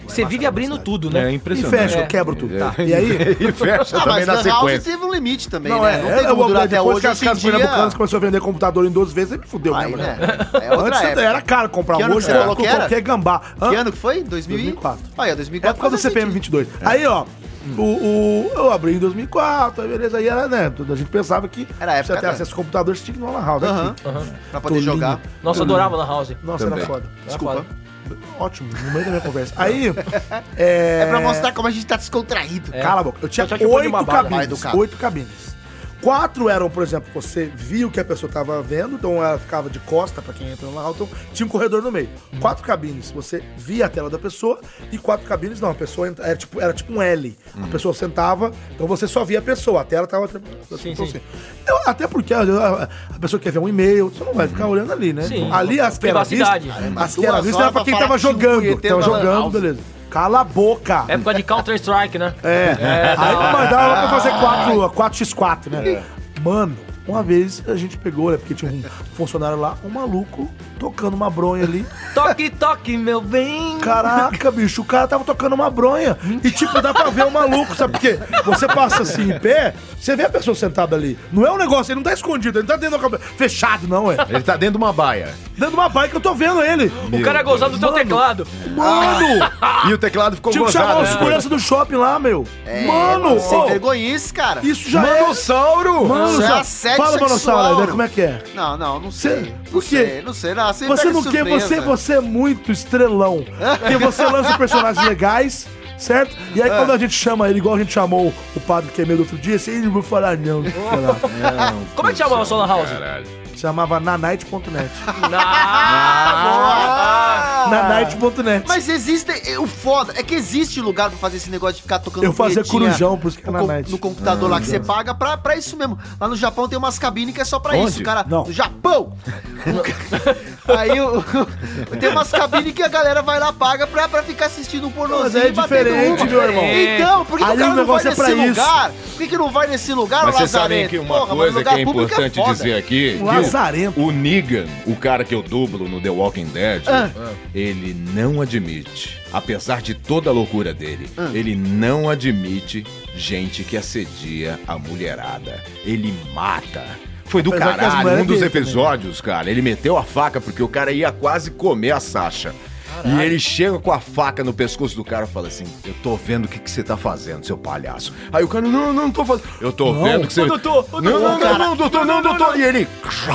Você vive abrindo tudo, né? É E impressionante. fecha, É. eu quebro tudo. É. E aí... E fecha Ah, também mas na Lan House sequência. teve um limite também, Não, né? é, não é, tem como durar até depois hoje. que as casas dia... pernambucanas começou a vender computador em duas vezes, aí me fudeu Aí, mesmo, né? né? É Antes época. era caro comprar um hoje, que você falou que era? qualquer gambá. Que ano que foi? 2000 e- 2004. Aí, ó, É 2004 por causa do CPM sentido. 22. Aí, ó, o, o- eu abri em 2004, aí beleza, aí era, né, a gente pensava que Era época você ter da- acesso ao computador, você tinha que ir numa house. Aham. aqui. Pra poder Tolinho. jogar. Nossa, eu adorava Lan House. Nossa, Também. era foda. Era Desculpa. foda. Ótimo, no meio da minha conversa. Aí, é... É pra mostrar como a gente tá descontraído. É. Cala a boca. Eu tinha oito cabines. Oito cabines. Quatro eram, por exemplo, você via o que a pessoa tava vendo, então ela ficava de costa pra quem entra lá, então tinha um corredor no meio. Quatro cabines, você via a tela da pessoa, e quatro cabines, não, a pessoa entra, era, tipo, era tipo um L. A pessoa sentava, então você só via a pessoa, a tela tava. Sim, então, sim. assim, eu- até porque a, a- a pessoa quer ver um e-mail, você não vai ficar olhando ali, né? Sim. Ali as que era vista, mas as que era vista era horas pra quem tava jogando, que tava jogando, beleza. Cala a boca! Época de Counter-Strike, né? É. Aí me mandaram lá pra fazer 4, 4x4, né? Mano, uma vez a gente pegou, né? Porque tinha um funcionário lá, um maluco tocando uma bronha ali. Toque, toque, meu bem. Caraca, bicho, o cara tava tocando uma bronha. E tipo, dá pra ver o maluco, sabe por quê? Você passa assim em pé, você vê a pessoa sentada ali. Não é um negócio, ele não tá escondido, ele não tá dentro da cabeça. Fechado, não, é. Ele tá dentro de uma baia. Dentro de uma bike que eu tô vendo ele. O cara gozando do teu teclado. Mano! E o teclado ficou Tinha que chamar o né? segurança do shopping lá, meu. É, Mano! Sem ô, vergonhice, cara. isso já é. Manossauro! Mano, Isso é assédio fala, sexual. Manossauro, né? como é que é? Não, não, não Cê- sei. por Não quê? sei, não sei. Não, você Você não quer, você, você é muito estrelão. Porque você lança personagens legais, certo? E aí quando a gente chama ele, igual a gente chamou o padre Quemedo outro dia, assim, ele não vou falar não. lá. Como é que chamava a sua Lan House? Caralho. Chamava nanite.net. Ah, Nanite.net. Mas existe. O foda é que existe lugar pra fazer esse negócio de ficar tocando Eu fazia corujão, por isso que é no, na com- night. no computador lá que você paga pra, pra isso mesmo. Lá no Japão tem umas cabines que é só pra Onde? isso, cara. Não. No Japão! Aí o- tem umas cabines que a galera vai lá, paga pra, pra ficar assistindo um pornozinho. Mas é e batendo diferente, uma. meu irmão. Então, por que, que Aí o cara não vai negócio é nesse pra isso. lugar? Por que, que não vai nesse lugar, Mas vocês sabem que uma Porra, coisa que é público importante foda. dizer aqui, lazarento. o Negan, o cara que eu dublo no The Walking Dead, Ah. ele não admite, apesar de toda a loucura dele, Ah. ele não admite gente que assedia a mulherada. Ele mata. Foi do Apesar caralho, um dos dele também. episódios, cara, ele meteu a faca porque o cara ia quase comer a Sasha. E ele chega com a faca no pescoço do cara e fala assim: Eu tô vendo o que, que você tá fazendo, seu palhaço. Aí o cara, não, não, não tô fazendo. Eu tô vendo que você. Ô, doutor, ô, não, não, doutor, não, não, doutor, não, doutor. E ele.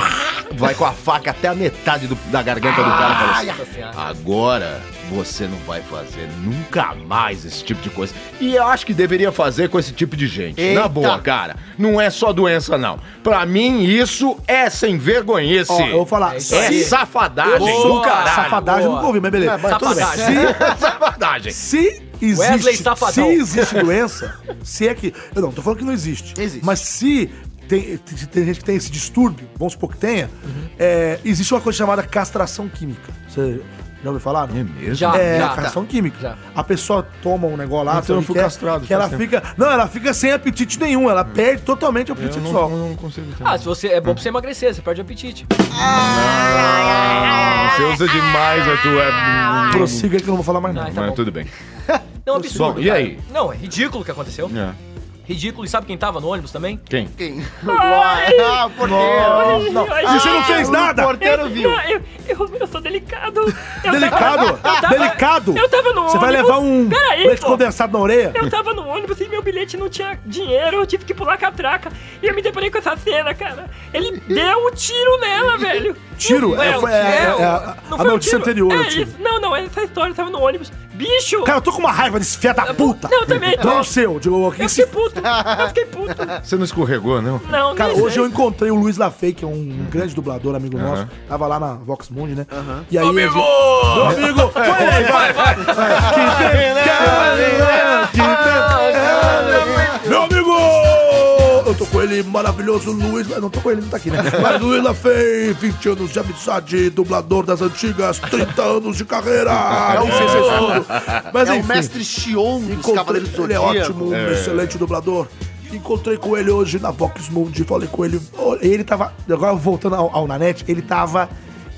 vai com a faca até a metade do- da garganta do cara e fala assim. Agora você não vai fazer nunca mais esse tipo de coisa. E eu acho que deveria fazer com esse tipo de gente. Eita. Na boa, cara. Não é só doença, não. Pra mim, isso é sem vergonhice. Ó, eu vou falar. É É safadagem Boa. do caralho. Safadagem eu nunca ouvi, mas beleza. Mas tudo bem. Se, Safadagem. se Wesley existe, se existe doença, se é que. Eu não, tô falando que não existe. Existe. Mas se tem, se tem gente que tem esse distúrbio, vamos supor que tenha, Uhum. é, existe uma coisa chamada castração química. Você já ouviu falar? Não? É mesmo? Já, É, já. castração química. Já. A pessoa toma um negócio lá, Então eu fui que é? castrado que ela faz fica. Não, ela fica sem apetite nenhum, ela perde totalmente o apetite Eu sexual. não, não consigo ter. Ah, se você é bom pra você emagrecer, você perde o apetite. Você usa demais a tua. Prossiga que eu não vou falar mais Ah, nada. tá Mas bom. tudo bem. Não, absurdo. Bom, e aí? Não, é ridículo o que aconteceu. É. Ridículo. E sabe quem tava no ônibus também? Quem? Quem? ah, o porteiro. Não, e você não fez o nada! porteiro viu. Não, eu, eu, eu sou delicado. Eu Delicado! Tava, eu tava- Delicado! Eu tava no Você vai ônibus. levar um Peraí, leite pô. condensado na orelha? Eu tava no ônibus e meu bilhete não tinha dinheiro, eu tive que pular a catraca. E eu me deparei com essa cena, cara. Ele deu um tiro nela, velho. Tiro? Não, É, é- é- é a- não a foi um notícia tiro. anterior, É o tiro. isso. Não, não, essa história eu tava no ônibus. Bicho! Cara, eu tô com uma raiva desse filho da puta! Não, eu também tô. Não o seu, aqui eu se fiquei puto. Eu fiquei puto. Você não escorregou, não? Não, Cara, hoje eu encontrei o Luiz Lafay, que é um grande dublador, amigo nosso. Tava lá na Vox Mundi, né? E aí. Amigo! Meu amigo! Vai! Vai, vai! Meu amigo! Eu tô com ele, maravilhoso Luiz. Não tô com ele, não tá aqui, né? Mas Luiz Lafay, 20 anos de amizade, dublador das antigas, 30 anos de carreira. Não sei se é isso tudo. Mas É o enfim. mestre Xion dos Encontrei, Cavaleiros do ele é ótimo, um excelente dublador. Encontrei com ele hoje na Vox Mundi, falei com ele. Ele tava. Agora voltando ao, ao Nanete, ele tava.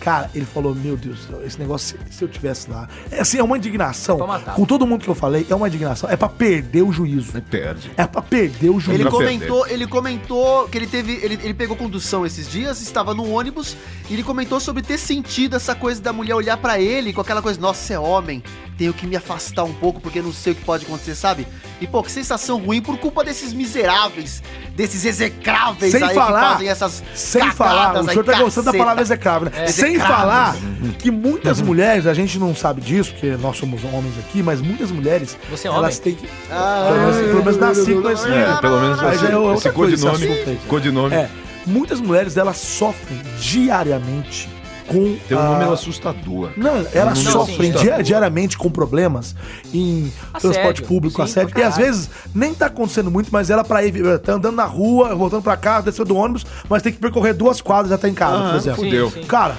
Cara, ele falou: Meu Deus, esse negócio, se, eu tivesse lá. É assim, é uma indignação. Com todo mundo que eu falei, é uma indignação. É pra perder o juízo. Perde. É pra perder o juízo. Ele comentou, ele comentou que ele teve. Ele, ele pegou condução esses dias, estava no ônibus, e ele comentou sobre ter sentido essa coisa da mulher olhar pra ele com aquela coisa, nossa, você é homem, tenho que me afastar um pouco porque não sei o que pode acontecer, sabe? E pô, que sensação ruim por culpa desses miseráveis, desses execráveis Sem aí falar- que fazem essas Sem falar, o aí, senhor tá gostando da palavra execrável, né? É, Sem falar que muitas mulheres, a gente não sabe disso, porque nós somos homens aqui, mas muitas mulheres, Você é elas têm que. Ah, pelo, menos, nasci com esse. É, pelo menos Aí já é esse, codinome. aí. Codinome. É, muitas mulheres elas sofrem diariamente com. Tem um ah, número assustador. Não, elas sofrem sim. dia- diariamente com problemas em transporte Assédio. público, Sim, assédio. E às vezes nem tá acontecendo muito, mas ela pra ir, tá andando na rua, voltando pra casa, desceu do ônibus, mas tem que percorrer duas quadras até em casa, por exemplo. fudeu. Sim, sim. Cara,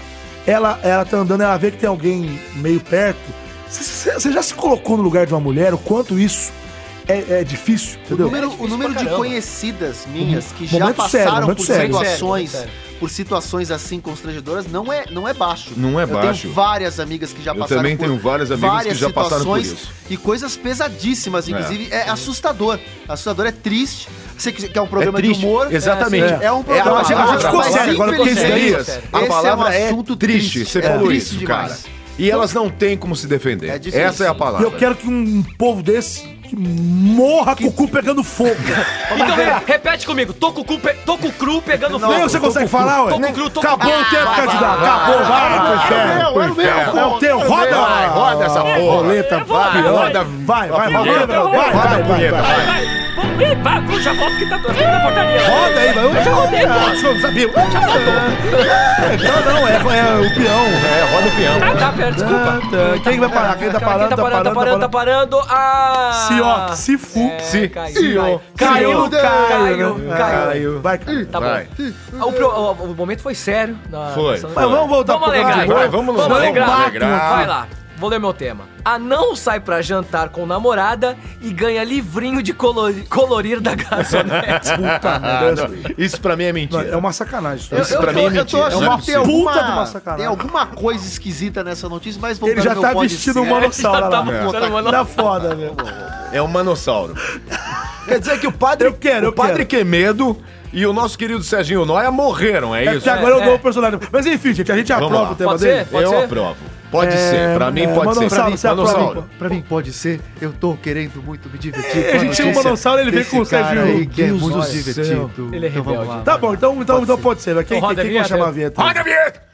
ela, ela tá andando, ela vê que tem alguém meio perto. Você já se colocou no lugar de uma mulher, o quanto isso é, é difícil, O entendeu? número, É o difícil número pra de caramba. conhecidas minhas que já sério, passaram por sério. situações, Sério, sério. Por situações assim constrangedoras não é, não é baixo. Não é Eu baixo. tenho várias amigas que já Eu passaram também por tenho várias amigas que já passaram por situações isso. E coisas pesadíssimas, inclusive é, assustador. Assustador é triste. Você que é um programa é triste. de humor. Exatamente. É, um É, programa a de gente- a gente ficou sério agora, porque esse a palavra é é, um assunto triste. Você É falou triste isso, demais. cara. E elas não têm como se defender. É difícil. Essa é a E palavra. eu quero que um povo desse que morra com o cu pegando fogo. Então re- repete comigo. Tô com o cu, pe... tô com o cru pegando Nem fogo. você consegue falar, ué? Tô com o cru, tô com Acabou o tempo, candidato. vai, Acabou, vai, pro É o inferno. meu, é o meu. É o teu, roda! Vai, roda essa porra. Roleta, vai, roda, vai, vai, vai, vai, vai, vai, já volto que tá doendo na portaria. Roda aí, vai. Eu já rodei, Ah, pô. senhor não sabia? Não, não, é, é o peão. É, roda o peão. Ah, tá, pera, desculpa. Ah, tá. Quem vai parar? Quem tá parando, quem tá parando, tá parando, tá parando. Ah! Se, ó, se fu. Se- caiu, caiu, caiu, caiu, caiu. Vai. Tá bom. Ah, O, momento foi sério. Foi, vamos voltar pro alegrar, vamos, vamos vamos alegrar. alegrar. Vai lá. Vou ler meu tema. Anão sai pra jantar com namorada e ganha livrinho de colori- colorir da garçonete. Puta merda. não. Isso pra mim é Não, mentira. É uma sacanagem. isso. Eu, Isso eu pra tô, mim é eu tô mentira, achando não é que tem possível. Puta de uma alguma, sacanagem. tem alguma coisa esquisita nessa notícia, mas vamos Ele já tá vestindo um manossauro Já tá lá. mostrando uma Tá foda, velho. É um manossauro. Quer dizer que o padre, Eu quero, eu o padre quero. Quemedo e o nosso querido Serginho Noia morreram, é É isso? porque agora é o é. novo personagem. Mas enfim, gente, a gente Vamos aprova lá. o tema Pode dele. ser? Pode Eu ser? aprovo. Pode É, ser, pra mim é, pode ser. Pra mim, aprova? Manossauro. Pra mim pode ser, eu tô querendo muito me divertir. É, a gente chama o Manossauro, ele vem com o Serginho. aí que é Deus muito céu. divertido. Ele é Então vamos lá. Tá bom, então, então, então pode ser. Quem, Então roda quem, quem vai chamar a vinheta. vinheta? Roda a vinheta!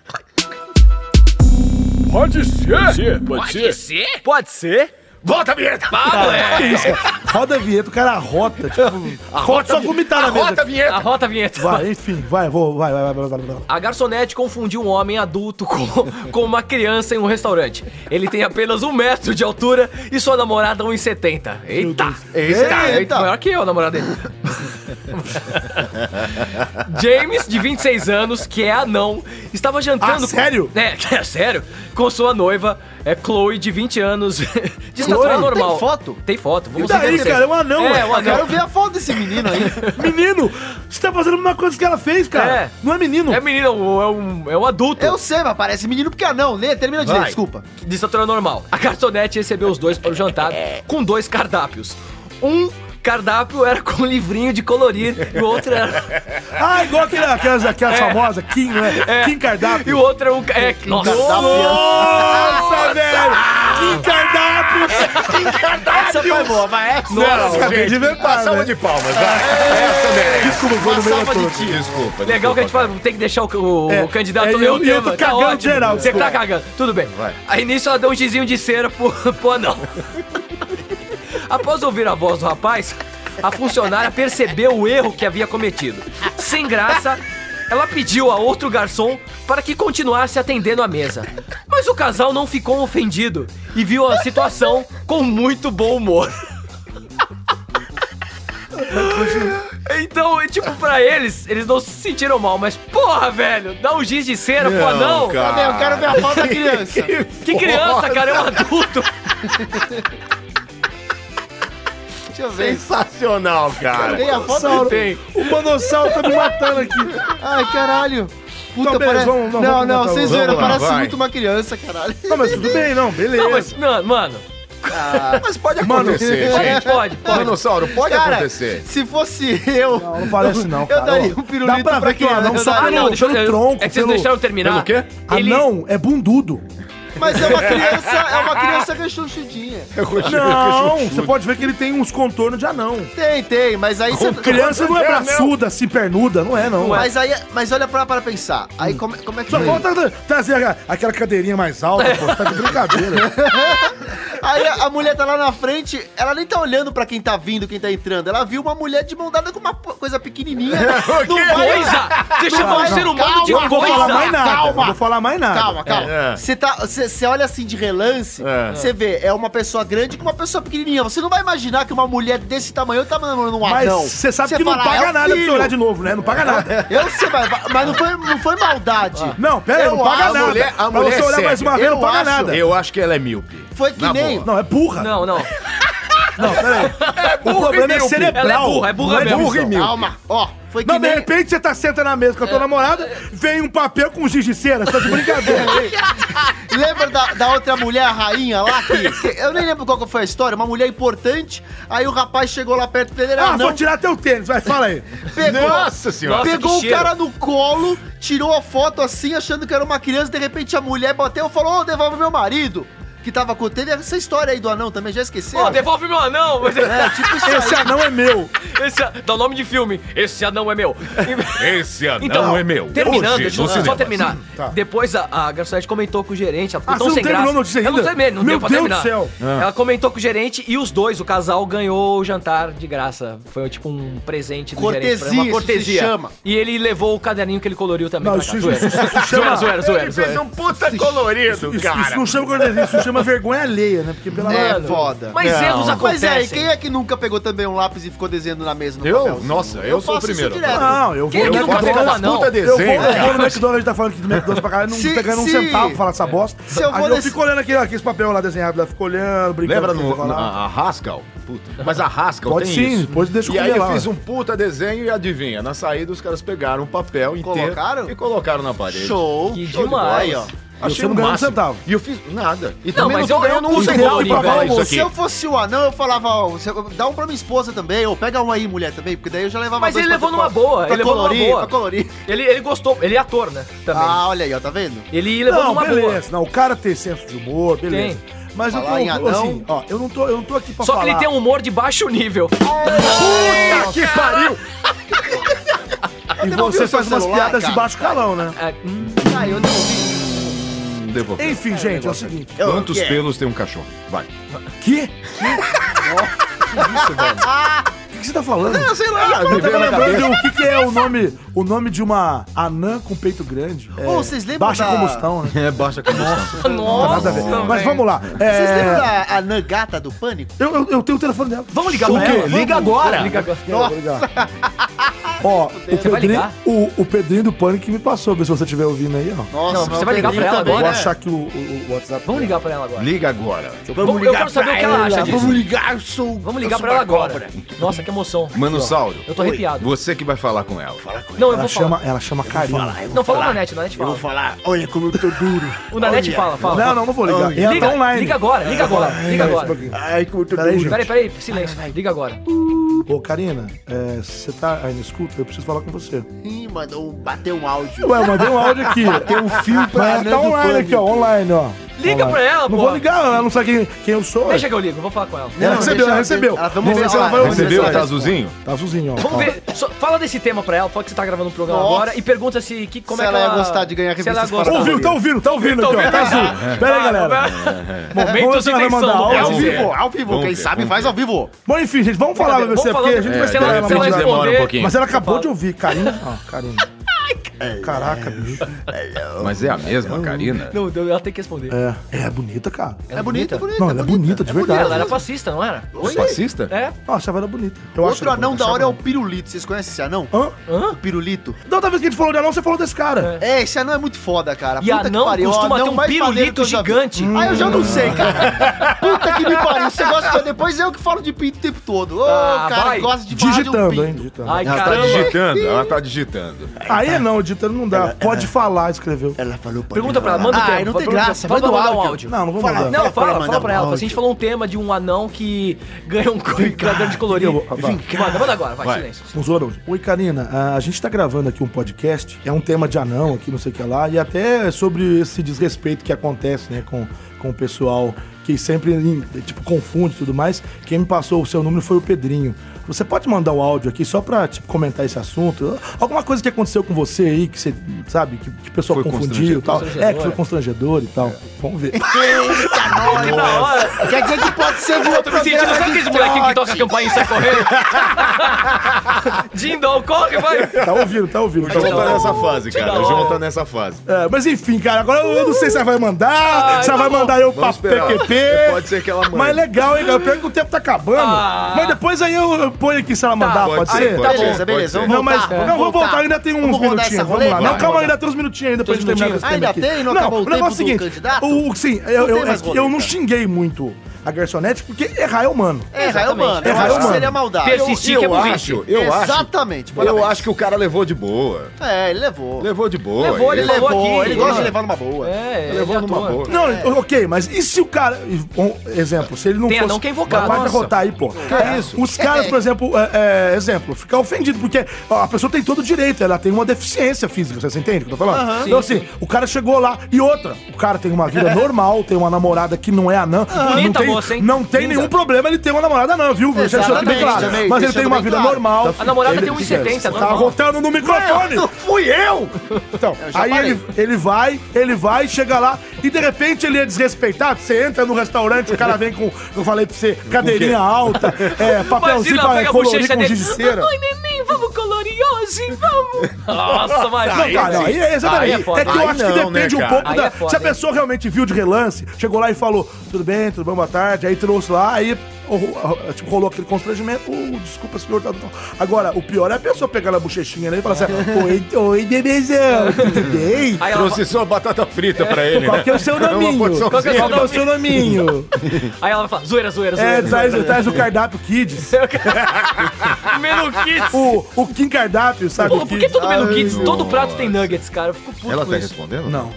Pode ser. Pode ser? Pode ser? Volta a vinheta! Ah, é. Que isso, cara? Roda a vinheta, o cara rota. Tipo, pode só vomitar na Rota a mesa. vinheta! A rota a vinheta. Vai, enfim, vai, vou, vai, vai, vai, vai, vai, vai. A garçonete confundiu um homem adulto com, com uma criança em um restaurante. Ele tem apenas um metro de altura e sua namorada 1,70. Eita! Eita! Eita. Maior que eu, a namorada dele. James, de 26 anos, que é anão, estava jantando... Ah, com- sério? É, é sério. Com sua noiva, é Chloe, de 20 anos, de estatura Tem normal. foto? Tem foto. E Vamos daí, ver cara? É um anão, É, um Eu quero anão. ver a foto desse menino aí. Menino, você tá fazendo a mesma coisa que ela fez, cara. É. Não é menino. É menino, é um, é um adulto. Eu sei, mas parece menino porque é não. Lê, termina de ler, desculpa. de estatura normal. A garçonete recebeu os dois para o jantar com dois cardápios. Um cardápio era com um livrinho de colorir e o outro era. Ah, igual aquela, aquelas, aquelas famosas, Kim, né? É. Kim Cardápio. E o outro era um. É, nossa! Nossa, velho! Kim Cardápio! Essa foi boa, vai. Essa Não, acabei de inventar, Uma salva de palmas, vai. Essa merece. Desculpa, foi no meio salva de todo. tiro. Desculpa. Legal que a gente fala, tem que deixar o, o- É, o candidato é, eu- o eu tô Tá cagando ótimo. geral, Você que tá cagando. Tudo bem. Vai. Aí nisso ela deu um gizinho de cera pro, pro anão. Após ouvir a voz do rapaz, a funcionária percebeu o erro que havia cometido. Sem graça, ela pediu a outro garçom para que continuasse atendendo a mesa. Mas o casal não ficou ofendido e viu a situação com muito bom humor. Então, tipo, pra eles, eles não se sentiram mal, mas porra, velho, dá um giz de cera pro anão. cara. Cadê? Eu quero ver a foto da criança. Que criança, cara, é um adulto. Deixa eu ver. Sensacional, cara. Tem a foto? Manossauro. Tem. O Manossauro tá me matando aqui. Ai, caralho. Puta, Não, beleza, parece... vamos- não, não, não, vocês viram, parece vai. muito uma criança, caralho. Não, mas tudo bem, não, beleza. Não, mas, não, mano, Mas pode Mano, acontecer, gente. pode, pode. Manossauro, pode Cara, acontecer. se fosse eu... Não, não parece não, cara. Eu daria um pirulito Dá pra pra ver que o anão só Ah, pelo, não, deixa eu, pelo tronco, É que vocês pelo... deixaram terminar. Pelo quê? Ele- Anão é bundudo. Mas é uma criança, é uma criança rechonchudinha. Não, você pode ver que ele tem uns contornos de anão. Tem, tem, mas aí você... Criança não é braçuda, assim, pernuda, não é não. Mas aí, mas olha pra, para pensar. Aí como, como é que Só foi? falta tra- trazer aquela- aquela cadeirinha mais alta, pô, você tá de brincadeira. Aí a, a mulher tá lá na frente, ela nem tá olhando pra quem tá vindo, quem tá entrando. Ela viu uma mulher de mão dada com uma coisa pequenininha. não vai... Coisa! Você chamou um não, ser humano de Eu não vou coisa! falar mais nada, calma. não vou falar mais nada. Calma, calma. É. Você tá, você você olha assim de relance, É. você vê, é uma pessoa grande com uma pessoa pequenininha. Você não vai imaginar que uma mulher desse tamanho tá mandando um Mas anão. você sabe que não fala, paga "É o nada pra você filho." olhar de novo, né? Não paga nada. Eu sei, mas, mas não, foi, não foi maldade. Não, pera aí, Eu não paga acho- nada. a mulher- a pra mulher você olhar é mais uma vez, não Eu paga acho. nada. Eu acho que ela é míope. Foi que Na nem. boa. Não, é burra. Não, não. Não, pera aí. o problema é míope. cerebral. Ela é burra, é burra não mesmo. burra e míope. Calma, ó. Foi que Não, de nem. repente você tá senta na mesa com a tua namorada, vem um papel com giz de cera, você tá de brincadeira. Lembra da, da outra mulher, a rainha lá? Que, que- eu nem lembro qual que foi a história. Uma mulher importante. Aí o rapaz chegou lá perto dele, era Ah, não. vou tirar teu tênis, vai, fala aí. Pegou, Nossa senhora. Nossa, pegou que o cara no colo, tirou a foto assim, achando que era uma criança. De repente a mulher bateu e falou: Ô, devolve meu marido. Que tava com. Teve essa história aí do anão também, já esqueceu? Ó, devolve meu anão! Mas- É, tipo isso Esse aí. anão é meu. Esse, dá o nome de filme. Esse anão é meu. Esse anão Então, é meu. Terminando, Hoje, deixa eu só terminar. Tá. Depois a, a garçonete comentou com o gerente, ela ficou Ah, tão você não sem terminou graça. a notícia Eu não ainda? terminei, não Meu deu pra Deus terminar. do céu. Ela comentou com o gerente e os dois, o casal, ganhou o jantar de graça. Foi tipo um presente do gerente. Cortesia, Uma cortesia. isso chama. E ele levou o caderninho que ele coloriu também Não, isso- Zoeira. isso- isso se Zoeira, chama- zoeira, zoeira, Ele fez um puta colorido, Isso, isso cara. não chama cortesia, isso chama vergonha alheia, né? Porque pela É foda. Mas Não. erros Mas acontecem. é, e quem é que nunca pegou também um lápis e ficou desenhando na mesa no Eu? papel? Nossa, eu sou o faço isso primeiro. direto. Não, eu vou Quem é que no nunca pegou um anão? Puta Eu vou, desenho, eu vou cara. no McDonald's, a gente tá falando aqui do McDonald's pra caralho, não Se- tá ganhando um se- centavo pra falar essa bosta. se eu Aí vou eu nesse- fico olhando aquele, aqueles papel lá desenhado, lá, fico olhando, brincando. Lembra com o que no, na, a Haskell? Puta. Mas a Haskell Pode tem sim, isso. depois deixa eu E aí comer eu lá. fiz um puta desenho e adivinha, na saída os caras pegaram um papel inteiro Colocaram? e colocaram na parede. Show. Que show de demais. Aí, ó. Não ganhou um centavo. E eu fiz nada. E Não, também mas não eu- eu um curto centavo pra falar Se eu fosse o anão, eu falava, ó, você- dá um pra minha esposa também, ou pega um aí, mulher, também, porque daí eu já levava Mas dois ele levou numa boa, Pra ele levou numa boa. pra colorir. Ele, ele gostou, ele é ator, né? Também. Ah, olha aí, ó, tá vendo? ele levou Não, numa beleza. boa. Não, o cara tem senso de humor, beleza. Mas eu Falar em tô, anão. assim, ó, eu não tô, eu não tô aqui pra Só falar. que ele tem um humor de baixo nível. Puta que pariu! E você faz umas piadas de baixo calão, né? É, hum, Ah, eu devolvi. Devolver. Enfim, gente, é o seguinte. Quantos pelos tem um cachorro? Vai. Que? O que, que você tá falando? Ah, sei lá. me Eu veio tava na lembrando cabeça. de o que, que é o nome, o nome de uma anã com peito grande. É, Ô, vocês lembram Baixa da- combustão, né? É, baixa combustão. Não tem nada a ver. Nossa, Mas velho. vamos lá. É, Vocês lembram da anã gata do pânico? eu, eu, eu tenho o telefone dela. Vamos ligar O pra quê? ela? Liga Vamos. agora. Liga agora. Vou ligar. Ó, o Pedrinho, ligar? o, o Pedrinho do Pânico que me passou, se você estiver ouvindo aí, ó. Nossa, Não, mas você vai ligar pra ela também, Vou agora? né? achar aqui o, o, o WhatsApp. Vamos ligar pra ela agora. Liga agora. Vamos, eu quero saber o que ela acha disso. Vamos ligar, eu sou. Vamos ligar pra ela agora. Nossa, que emoção. Manossauro, Eu tô arrepiado. você que vai falar com ela. Não, eu Ela vou chama, falar. ela chama Karina. Não, fala o Nanete, o Nanete Eu vou fala. falar, olha como eu tô duro. O Nanete fala, fala. Não, não, não vou ligar. Ela Liga, tá online. liga agora, liga agora, liga agora. Ai, como eu tô Peraí, duro. Peraí, peraí, silêncio. Liga agora. Ô, Karina, é, você tá aí no escuta? Eu preciso falar com você. Ih, mandou bater um áudio. Ué, eu mandei um áudio aqui. Tem um fio pra Mas anã tá online aqui, ó. Online, ó. Liga Online. pra ela, Não pô. vou ligar, ela não sabe quem, quem eu sou. Deixa que eu ligo, vou falar com ela. Ela Não, recebeu, deixa ela ela- recebeu. ela- vamos Vamos ver se ela vai ouvir. Recebeu? Tá azulzinho? Tá azulzinho, ó. Vamos ver. só- fala desse tema pra ela, fala que você tá gravando um programa Nossa. agora e pergunta se que, como Se é que ela ela ia gostar de ganhar se ela revistas gosta. para- Ouviu, tá ouvindo, tá ouvindo aqui, ó. Tá azul. Pera aí, galera. Vamos ver Momentos se de ela vai mandar tensão. É ao vivo, ao vivo. Quem sabe faz ao vivo. Bom, enfim, gente, vamos falar pra você, porque a gente É, vai se ter ela- ela se ela responder-. Mas ela acabou de ouvir, Karina. Ó, Karina. Caraca, bicho. Mas é a mesma, Karina? Não, ela tem que responder. É, é bonita, cara. É bonita, é bonita. Não, ela é bonita, de verdade. Ela era passista, não era? Fascista? É? Nossa, ela era bonita. Eu Outro ela anão bonita, da hora é o achava Pirulito. Vocês conhecem esse anão? ela. Hã? O Pirulito. Da outra vez que a gente falou de anão, você falou desse cara. É, esse anão é muito foda, cara. E anão é o costuma ter um pirulito gigante. Ah, eu já não sei, cara. Puta que me pariu. Você gosta de... Depois eu que falo de pinto o tempo todo. Ô, Ah, cara, vai. gosta de um Digitando, pinto. hein? Digitando. Ai, Ela tá digitando, ela tá digitando. Aí não, digitando não dá. Pode falar, escreveu. Ela falou pra Pergunta mim. pra ela, manda o Ah, tema. não tem graça. Manda o mandar um áudio. áudio. Não, não vou Fala, mandar. Não, Fala pra fala, ela pra ela. áudio. A gente falou um tema de um anão que ganha um criador de colorido. Eu vou- Manda, manda agora, vai, Vai. silêncio. Oi, Karina. ah, A gente tá gravando aqui um podcast. É um tema de anão aqui, não sei o que lá. E até sobre esse desrespeito que acontece, né, com, com o pessoal que sempre, tipo, confunde e tudo mais. Quem me passou o seu número foi o Pedrinho. Você pode mandar o áudio aqui só pra, tipo, comentar esse assunto? Alguma coisa que aconteceu com você aí, que você, sabe, que, que o pessoal Foi confundiu e tal. É, que foi constrangedor e tal. Vamos ver. Que da hora. Quer dizer que pode ser do Eu tô me sentindo, sabe aqueles molequinhos que toca a campainha e sai correndo? Dindon, corre, vai. tá ouvindo, tá ouvindo. O João tá nessa fase, cara. O João tá nessa fase. É, mas enfim, cara, agora eu não sei se ela vai mandar, Ai, se ela tá vai bom. mandar eu pra. PQP. Pode ser que ela mande. Mas legal, hein, cara? Pior que o tempo tá acabando. Ah. Mas depois aí eu, ponho aqui se ela mandar, pode pode, ser, pode Tá ser, bom. Beleza, beleza. ser. Vamos Não, mas voltar, não, vamos voltar, ainda tem uns Vamos minutinhos. Vamos lá. Não, calma, ainda tem uns minutinhos ainda pra gente terminar minutinhos? esse tema Ainda tem? Não o negócio é o seguinte, sim, eu, Não eu, é não xinguei muito a garçonete, porque errar é humano. É, Exatamente. Eu É, Raio acho que Mano. seria maldade. Persistir que é eu burrice. acho, eu acho. Exatamente. Eu acho que o cara levou de boa. É, ele levou. Levou de boa. Levou, ele Ele falou levou, aqui. ele gosta de É. levar numa boa. É, ele Levou é numa boa. Não, ok, mas e se o cara. um exemplo, se ele não Tem fosse. anão que é invocado. Vai derrotar aí, pô. Que isso? Os caras, por exemplo, é, é, exemplo, ficar ofendido, porque ó, a pessoa tem todo o direito, ela tem uma deficiência física, você entende o que eu tô falando? então, assim, o cara chegou lá. E outra, o cara tem uma vida normal, tem uma namorada que não é anã. não Bonita tem, moça, hein? Não tem Linda. nenhum problema ele ter uma namorada anã, viu? Deixa isso aqui bem claro. também, Mas ele tem uma vida claro. normal. A namorada Ele- tem 1,70, Tá normal. rotando no microfone! Não, fui eu! Então, já aí parei. ele, ele vai, ele vai, chega lá e de repente ele é desrespeitado. Você entra no restaurante, o cara vem com, eu falei pra você, cadeirinha alta, é, papelzinho Imagina, pra colorir com giz de cera. Ai, neném, vamos colorir hoje, vamos. Nossa, mas... Não, cara, não, aí é exatamente. Aí é é, que eu Aí acho que não, depende né, um cara? pouco Aí da. é foda, se a hein? pessoa realmente viu de relance, chegou lá e falou: tudo bem, tudo bom, boa tarde, aí trouxe lá, aí tipo, rolou aquele constrangimento, "Oh, desculpa, senhor. Tá, tá." Agora, o pior é a pessoa pegar na bochechinha né, e falar assim: Oi, oi, bebezão, tudo bem? Aí ela, Trouxe só batata frita pra ele, Qual né? que é o seu nominho? porçãozinha. Qual que é o seu nominho? aí ela vai falar, zoeira, zoeira, É, zoeira. traz, traz o cardápio Kids. Menu Kids. O, o Kim Cardápio, sabe? Pô, o por que todo menu Ai, Kids, todo nossa. prato tem nuggets, cara? Eu fico puto Ela com tá isso. respondendo? Não.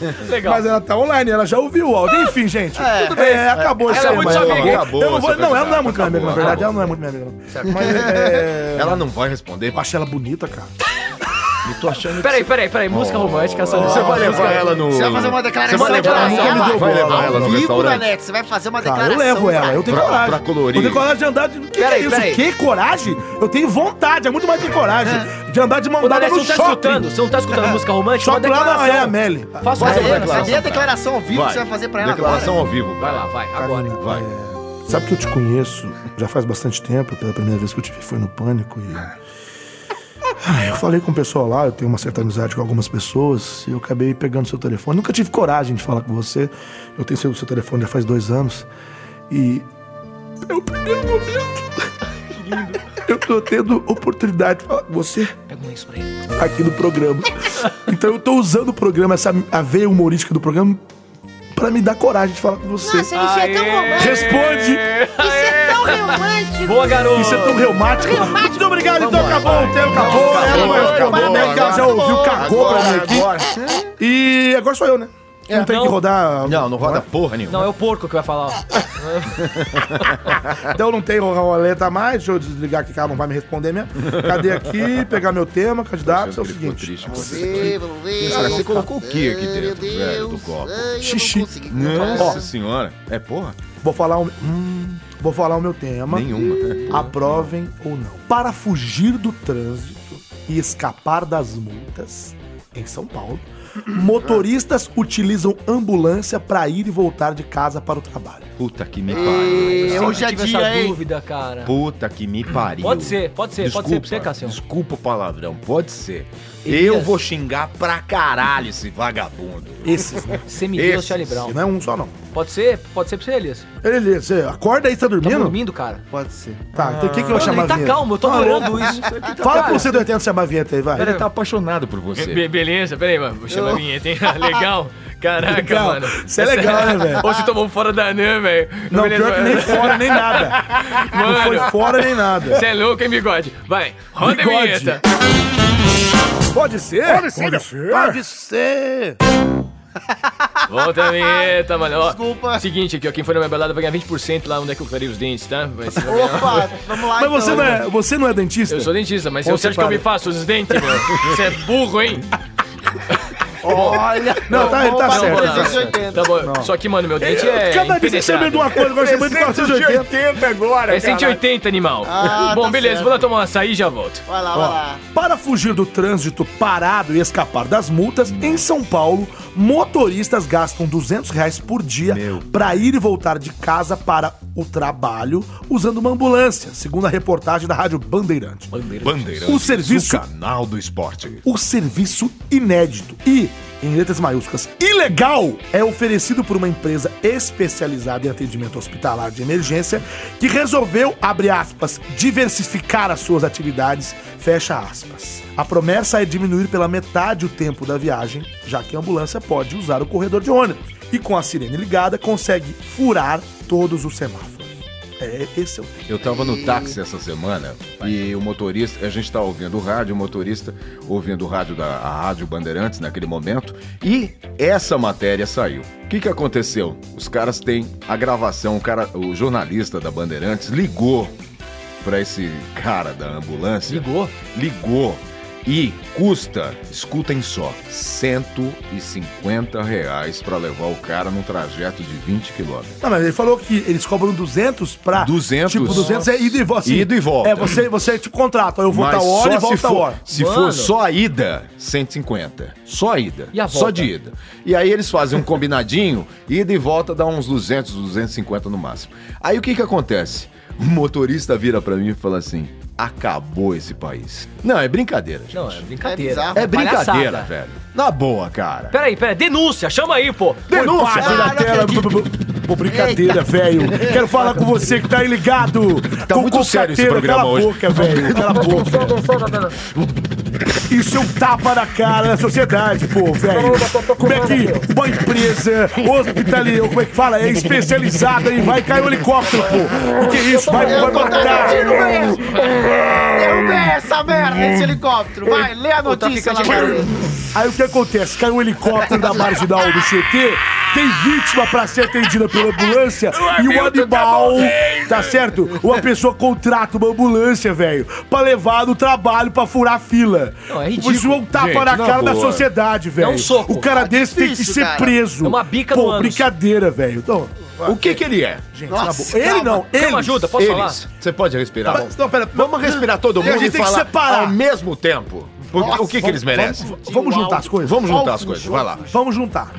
Legal. Mas ela tá online, ela já ouviu o áudio. Enfim, gente. É. tudo bem. É, acabou Ela esse é tema. muito sua amiga? Acabou, Eu não, vou, não, ela não é muito minha amiga, na acabou. verdade. Ela não é muito minha amiga, não. Mas é... Ela não vai responder. Eu achei ela bonita, cara. Eu tô achando Peraí, peraí, peraí. Música romântica. Só Você vai levar ela no. Você vai fazer uma declaração. Você vai levar, pra nunca ela. me deu vai levar ela no Vivo, restaurante. Nanete, você vai fazer uma Cara, declaração. eu levo ela, eu tenho Pra- coragem. pra colorir. Eu tenho coragem de andar de. Que Peraí, que é isso? peraí. Que coragem? Eu tenho vontade, é muito mais que coragem. De andar de mão Ô, dada no você não tá shopping. escutando? Você não tá escutando música romântica? Shopping Uma lá não é a declaração. Melly. Faça Vai, uma declaração. a declaração ao vivo que você vai fazer pra ela Declaração agora? ao vivo. Vai lá, vai, agora. Vai. Sabe que eu te conheço já faz bastante tempo. Pela primeira vez que eu te vi foi no Pânico e. Ah, Eu falei com o pessoal lá, eu tenho uma certa amizade com algumas pessoas e eu acabei pegando seu telefone. Nunca tive coragem de falar com você. Eu tenho seu, seu telefone já faz dois anos. E. É o primeiro momento. Eu tô tendo oportunidade de falar com você Pega um isso pra ele. aqui no programa. Então eu tô usando o programa, essa a veia humorística do programa, pra me dar coragem de falar com você. Nossa, isso é tão romântico. Responde! Isso é romântico. Boa, garoto. Isso é tão reumático. Muito obrigado, então Vambora, acabou o tempo, acabou. Acabou, Ela vai acabou, né, que ela já ouviu, cagou pra mim aqui. E agora sou eu, né? Não tem Não. que rodar. Não, não roda porra nenhuma. Não, é o porco que vai falar. Então não tem roleta mais. Deixa eu desligar aqui que ela não vai me responder mesmo. Cadê aqui? Pegar meu tema, candidato. É o seguinte. triste Vamos você. ver, vamos ver. Cara, você colocou o que aqui dentro, meu velho, do copo? Ai, eu não Xixi. consegui. Nossa senhora. É porra? Vou falar o. Hum, vou falar o meu tema. Nenhuma. Aprovem ou não. Para fugir do trânsito e escapar das multas, em São Paulo, motoristas utilizam ambulância para ir e voltar de casa para o trabalho. Puta que me pariu. Hoje é tive dia, essa hein? dúvida, cara. Puta que me pariu. Pode ser, pode ser, pode ser pra você, Desculpa, Cassião. Desculpa o palavrão, pode ser. Eu vou xingar pra caralho esse vagabundo. Esses, né? Você me deu, Esse, Charlie Brown. Não é um só, não. Pode ser, pode ser pra você, Elias. Ele, você acorda aí, você tá Tá dormindo? dormindo, cara? Pode ser. Tá, então o que, que eu vou Mano, chamar ele tá a vinheta? calmo, eu tô adorando isso. Fala pro você do 80 chamar a vinheta aí, vai. Ele tá apaixonado por você. Be- beleza, peraí, mano. Vou chamar a vinheta, hein? Legal. Caraca, Legal. mano. Isso é legal, né, velho? Ou você tomou fora da NAM, velho. Não, Beleza, pior que nem fora, nem nada. Não foi Mano, fora nem nada. você é louco, hein, bigode? Vai, roda a Bigode. vinheta. Pode ser? Pode ser. Pode ser. Pode ser. Volta a vinheta, mano. Ó, Desculpa. Seguinte aqui, ó. Quem for na minha balada vai ganhar 20% lá onde é que eu clarei os dentes, tá? Vai ser Opa, vamos lá Mas você então. não é, você não é dentista? Eu sou dentista, mas Ou você acha que eu me faço os dentes, meu? Você é burro, hein? Olha. Não, tá, ele tá certo. Não, não, 380. Tá bom. Só que, mano, meu dente é. Cada vez que você vem de uma coisa, agora você vem de 480. agora, É 180, animal. Ah, Bom, tá beleza, certo. vou lá tomar um açaí e já volto. Vai lá, vai lá. Para fugir do trânsito parado e escapar das multas, em São Paulo, motoristas gastam 200 reais por dia para ir e voltar de casa para o trabalho usando uma ambulância, segundo a reportagem da Rádio Bandeirante. Bandeirantes, O serviço- o canal do esporte. O serviço inédito e, em letras maiúsculas, ilegal é oferecido por uma empresa especializada em atendimento hospitalar de emergência que resolveu, abre aspas, diversificar as suas atividades, fecha aspas. A promessa é diminuir pela metade o tempo da viagem, já que a ambulância pode usar o corredor de ônibus. E com a sirene ligada, consegue furar todos os semáforos. É, esse é o Eu tava no táxi essa semana e o motorista, a gente tava ouvindo o rádio, o motorista ouvindo o rádio da a Rádio Bandeirantes naquele momento e essa matéria saiu. O que que aconteceu? Os caras têm a gravação, o cara, o jornalista da Bandeirantes ligou pra esse cara da ambulância. Ligou? Ligou. E custa, escutem só, 150 reais pra levar o cara num trajeto de 20 quilômetros. Não, mas ele falou que eles cobram 200 pra... 200? Tipo, 200 é ida e volta. assim, Ida e volta. É, você, você tipo, contrata. Eu vou Mas tal hora e só tal for, hora. se Mano. for só a ida, 150. Só a ida. E a Só volta? de ida. E aí eles fazem um combinadinho, ida e volta dá uns 200, 250 no máximo. Aí o que que acontece? O motorista vira pra mim e fala assim: acabou esse país. Não, é brincadeira, gente. Não, é brincadeira. É bizarro. É brincadeira, Palhaçada. velho. Na boa, cara. Peraí, peraí, denúncia, chama aí, pô. Denúncia! Ah, na tela. Pô, brincadeira, velho. Quero falar com você que tá aí ligado. Tá com muito sério esse programa Cala hoje. a boca, velho. Cala a boca. Isso é um tapa na cara da sociedade, pô, velho. Como é que uma empresa hospitaleira, como é que fala? É especializada e vai cair um helicóptero, pô. O que é isso? Vai, vai matar. Derrubei essa merda, esse helicóptero. Vai, lê a tá notícia lá. Aí o que acontece? Cai um helicóptero da marginal do CT, tem vítima pra ser atendida pela ambulância e o animal, tá certo? Uma pessoa contrata uma ambulância, velho, pra levar no trabalho pra furar a fila. Não, é ridículo. Isso é um tapa Gente, na na cara da sociedade, velho. um soco. O cara desse tem que difícil, ser cara. preso. É uma bica Pô, no brincadeira, velho. Então, O que que ele é? gente, Nossa. Ele não, ele. ajuda? Posso falar? Eles. Você pode respirar? Mas, não, pera, Vamos respirar todo E a mundo gente e tem que falar separar. ao mesmo tempo. Porque- Nossa, o que que eles merecem? Vamos, vamos juntar as coisas? Vamos juntar as coisas, vai lá. Vamos juntar.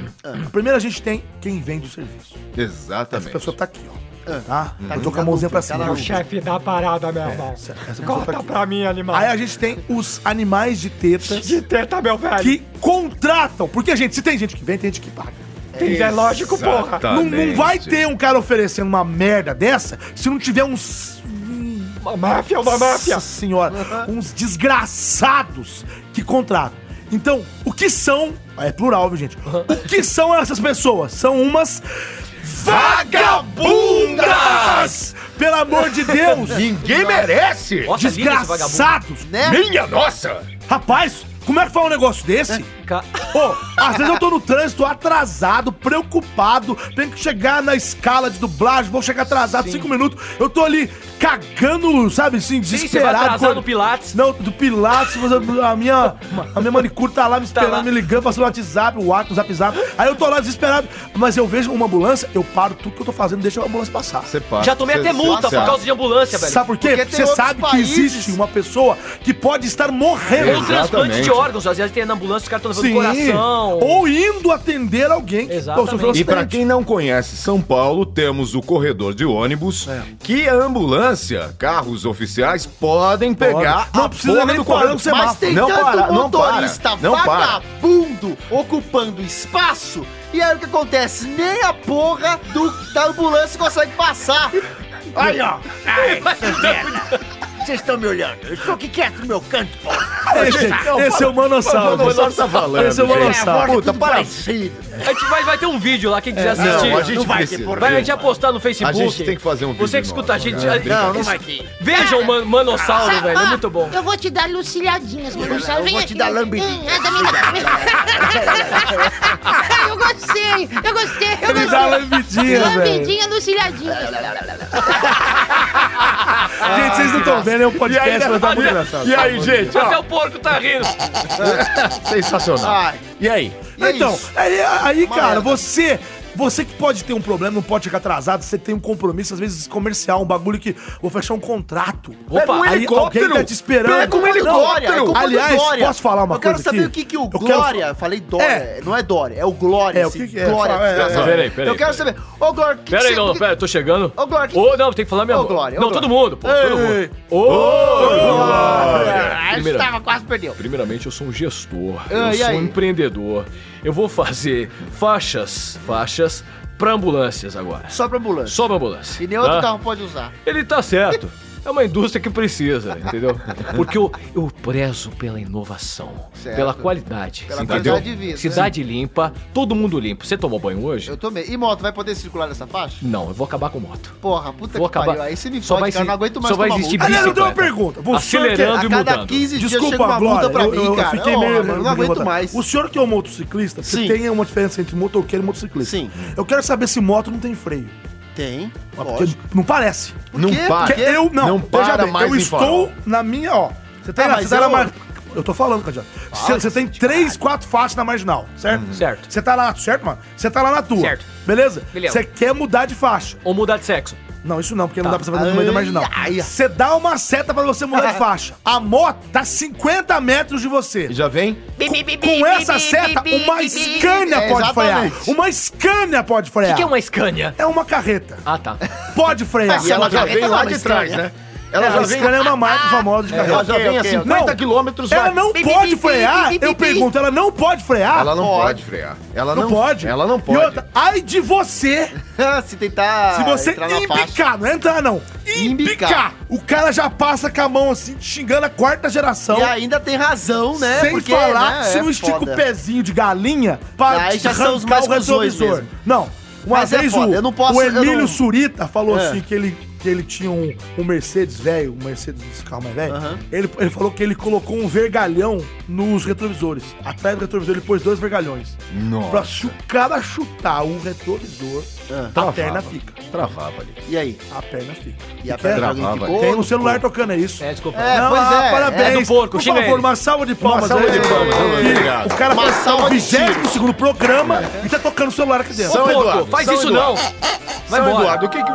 Primeiro a gente tem quem vende o serviço. A Exatamente. pessoa tá aqui, ó. Tá? Eu tô com a mãozinha pra cima. Na O chefe da parada, meu irmão. Essa pessoa tá Corta pra mim, animal. Aí a gente tem os animais de tetas De teta, meu velho. que contratam. Porque, gente, se tem gente que vem, tem gente que paga. Tem, é lógico, porra. Não, não vai ter um cara oferecendo uma merda dessa se não tiver uns. Uma máfia, uma máfia. Nossa senhora, uns desgraçados que contratam. Então, o que são. É plural, viu, gente? O que são essas pessoas? São umas. Vagabundas! Pelo amor de Deus! Ninguém merece! Nossa. Desgraçados! Né? Minha nossa! Rapaz, como é que fala um negócio desse? Ca- Pô, às vezes eu tô no trânsito atrasado, preocupado, tenho que chegar na escala de dublagem, vou chegar atrasado cinco minutos, eu tô ali cagando, sabe assim, Sim, você vai desesperado. atrasar com- no Pilates. Não, do Pilates, a minha, a minha manicure tá lá me esperando, lá. me ligando, passando o WhatsApp, o WhatsApp, o Zap Zap. Aí eu tô lá desesperado, mas eu vejo uma ambulância, eu paro tudo que eu tô fazendo, deixa a ambulância passar. Você passa. Já tomei até multa por causa de ambulância, velho. Sabe por quê? Porque você sabe países- que existe uma pessoa que pode estar morrendo. Ou transplante de órgãos. Às vezes tem na ambulância, os caras estão levando coração. Ou indo atender alguém. Exatamente. E pra acidente. quem não conhece São Paulo, temos o corredor de ônibus, É. que a ambulância, carros oficiais, podem pegar Não a precisa porra nem do parar corredor. no semáforo. Mas tem Não tanto para, não motorista para, não para. vagabundo ocupando espaço. E aí o que acontece? Nem a porra do, da ambulância consegue passar. Aí, ó. Ai, merda. Vocês estão me olhando. Eu estou aqui quieto no meu canto, pô. Esse, esse é o Manossauro. O Manossauro tá falando, Esse é o. Manossauro. Puta, para. parecido. A gente vai, vai ter um vídeo lá, quem quiser Não, assistir. a gente Não vai precisa. Vai, a gente vai postar no Facebook. A gente tem que fazer um vídeo Você que escuta a nosso, gente. né? a- Não, não vai ter. Vejam o Man- Manossauro, Sabe, velho. É muito bom. Eu vou te dar lucilhadinhas, Manossauro. Eu vou te dar lambidinha. Hum, me- eu gostei, eu gostei, eu gostei. dá lambidinha, velho. Lambidinha, lucilhadinha. Gente, vocês não estão vendo, é um podcast, mas tá muito engraçado. E aí, gente? Até o porco tá rindo. sensacional. Ai, E aí? e é Então, isso. aí, aí, cara, você. Você que pode ter um problema, não pode chegar atrasado, você tem um compromisso, às vezes comercial, um bagulho que. Vou fechar um contrato. Opa, um aí alguém tá te esperando. Pega um Não, helicóptero. é culpa Aliás, posso falar uma eu quero coisa saber aqui? o que, que o Eu quero Glória, fa- falei Dória, É. não é Dória, é o Glória. É, o que que é? Glória, é, é. Peraí, peraí, Eu quero saber, ô Glória, o que Pera que aí, você- não, o que- pera, eu tô chegando. Ô, Glória, que- Ô, não, tem que falar minha Ô. Glória, Não, Glória. todo mundo, pô, todo mundo. Ô, Primeira- estava, quase perdeu. Primeiramente, eu sou um gestor, Ah, eu sou aí? um empreendedor. Eu vou fazer faixas, faixas pra ambulâncias agora. Só pra ambulância. Só pra ambulância. E nem outro tá? carro pode usar. Ele tá certo. É uma indústria que precisa, entendeu? Porque eu, eu prezo pela inovação, Certo. pela qualidade. Pela entendeu? qualidade de vida. Cidade limpa, todo mundo limpo. Você tomou banho hoje? Eu tomei. E moto, vai poder circular nessa faixa? Não, eu vou acabar com moto. Porra, puta Vou que pariu. acabar. Aí você me Só fode, vai cara, se- não aguento mais só vai existir multa. Aliás, eu tenho uma pergunta. Você Acelerando A e cada mudando. 15 dias Desculpa, chega uma multa Glória, pra eu, mim, eu, cara. eu fiquei Ô, meio... mano, não aguento mais. O senhor que é um motociclista, você Sim. tem uma diferença entre motoqueiro e motociclista. Sim. Eu quero saber se moto não tem freio. Tem, Porque não parece. Não quê? para. Porque eu, não, Não veja para bem, mais eu em estou farol. na minha, ó. Você tem, Ah, na- mas você tá na eu- mar... Eu tô falando, Cadiano. Você você tem três, quatro faixas na marginal, certo? Certo. Você tá lá, certo, mano? Você tá lá na tua. Certo. Beleza? Beleza. Você quer mudar de faixa. Ou mudar de sexo. Não, isso não, porque não Tá. dá pra você fazer no meio da marginal. Você dá uma seta pra você mudar de faixa. A moto tá 50 metros de você. Já vem? Com essa seta, uma Scania É, pode frear. Uma Scania pode O frear. que, que é uma Scania? É uma carreta. Ah, tá. Pode frear. E ela já carreta Vem lá é de trás, Scania. né? Ela É, já vem. Scania é uma marca famosa de Ela carreta. já Ok, vem a ok, 50 Não. quilômetros. Ela não pode frear. Eu pergunto, ela não pode frear? Ela não Pode. frear. Ela Não, não, pode. Ela não E pode. outra, ai de você Se tentar se você embicar, não é entrar não. Embicar. O cara já passa com a mão assim, te xingando a quarta geração. E ainda tem razão, né? Sem Porque, falar né, que se é não estica foda. o pezinho de galinha pra Aí já são os arrancar mais o retrovisor. mesmo. Não. Uma Mas é vez foda, o, eu não posso- o eu Emílio não- Surita falou É. assim que ele que ele tinha um, um Mercedes velho, um Mercedes desse carro mais velho. Aham. Ele, ele falou que ele colocou um vergalhão nos retrovisores. Atrás do retrovisor ele pôs dois vergalhões. Nossa. Pra se o cara chutar o retrovisor, Ah. a perna fica. Travava ali. E aí? A perna fica. E a perna Travava. ficou? Tem um celular tocando, é isso? É, desculpa. É, Não, pois ah, é. parabéns. é do porco, Por favor, ele. uma salva de palmas Uma salva aí. de palmas, obrigado. O cara Uma tá no salva de 22 segundo programa e tá tocando o celular aqui dentro. Ô, porco, Eduardo, faz São isso Eduardo. não. Vai São embora. Eduardo, o que, que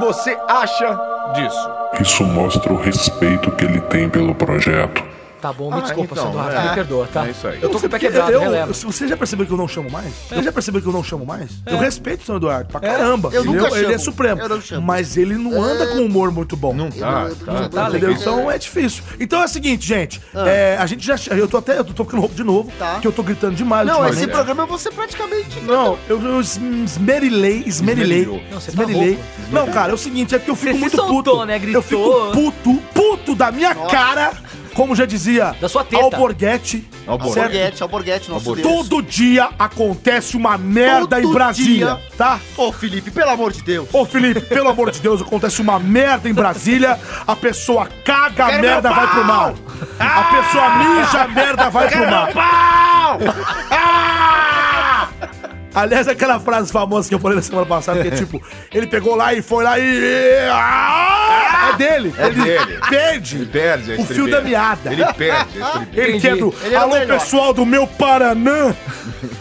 você acha disso? Isso mostra o respeito que ele tem pelo projeto. Tá bom, me Ah, desculpa, então, Eduardo. é. Me perdoa, tá? É isso aí. Eu tô com o pé quebrado, eu- releva. Você já percebeu que eu não chamo mais? Você já percebeu que eu não chamo mais? Eu respeito o São Eduardo pra caramba. Eu ele, nunca é- ele é chamo. supremo. Eu não chamo. Mas ele não anda com um humor muito bom. Não tá, tá. Tá Entendeu? Então é difícil. Então é o seguinte, gente. é, a gente já. Eu tô até. Eu tô ficando rouco de novo. Tá. Que eu tô gritando demais Não, esse programa eu vou ser praticamente. Não, eu, eu es- esmerilei, esmerilei. Você tá Esmerilei. Não, cara, é o seguinte, é porque eu fico Você muito puto. né? Eu fico puto, puto da minha cara, como já dizia Da sua teta. Alborguete. Alborguete. Alborguete, Alborguete, nosso Deus. Todo dia acontece uma merda Todo em Brasília, dia. tá? Ô, Felipe, pelo amor de Deus. Ô, Felipe, pelo amor de Deus, acontece uma merda em Brasília, a pessoa caga, a merda vai pro mar. A pessoa mija, a merda vai pro mar. Ah! Aliás, aquela frase famosa que eu falei na semana passada, que é tipo, ele pegou lá e foi lá e. Ah! É dele. É ele dele. perde, Ele perde o fio da meada. Ele perde a estribeira. Ele que é do. Ele o Alô, pessoal do meu Paranã.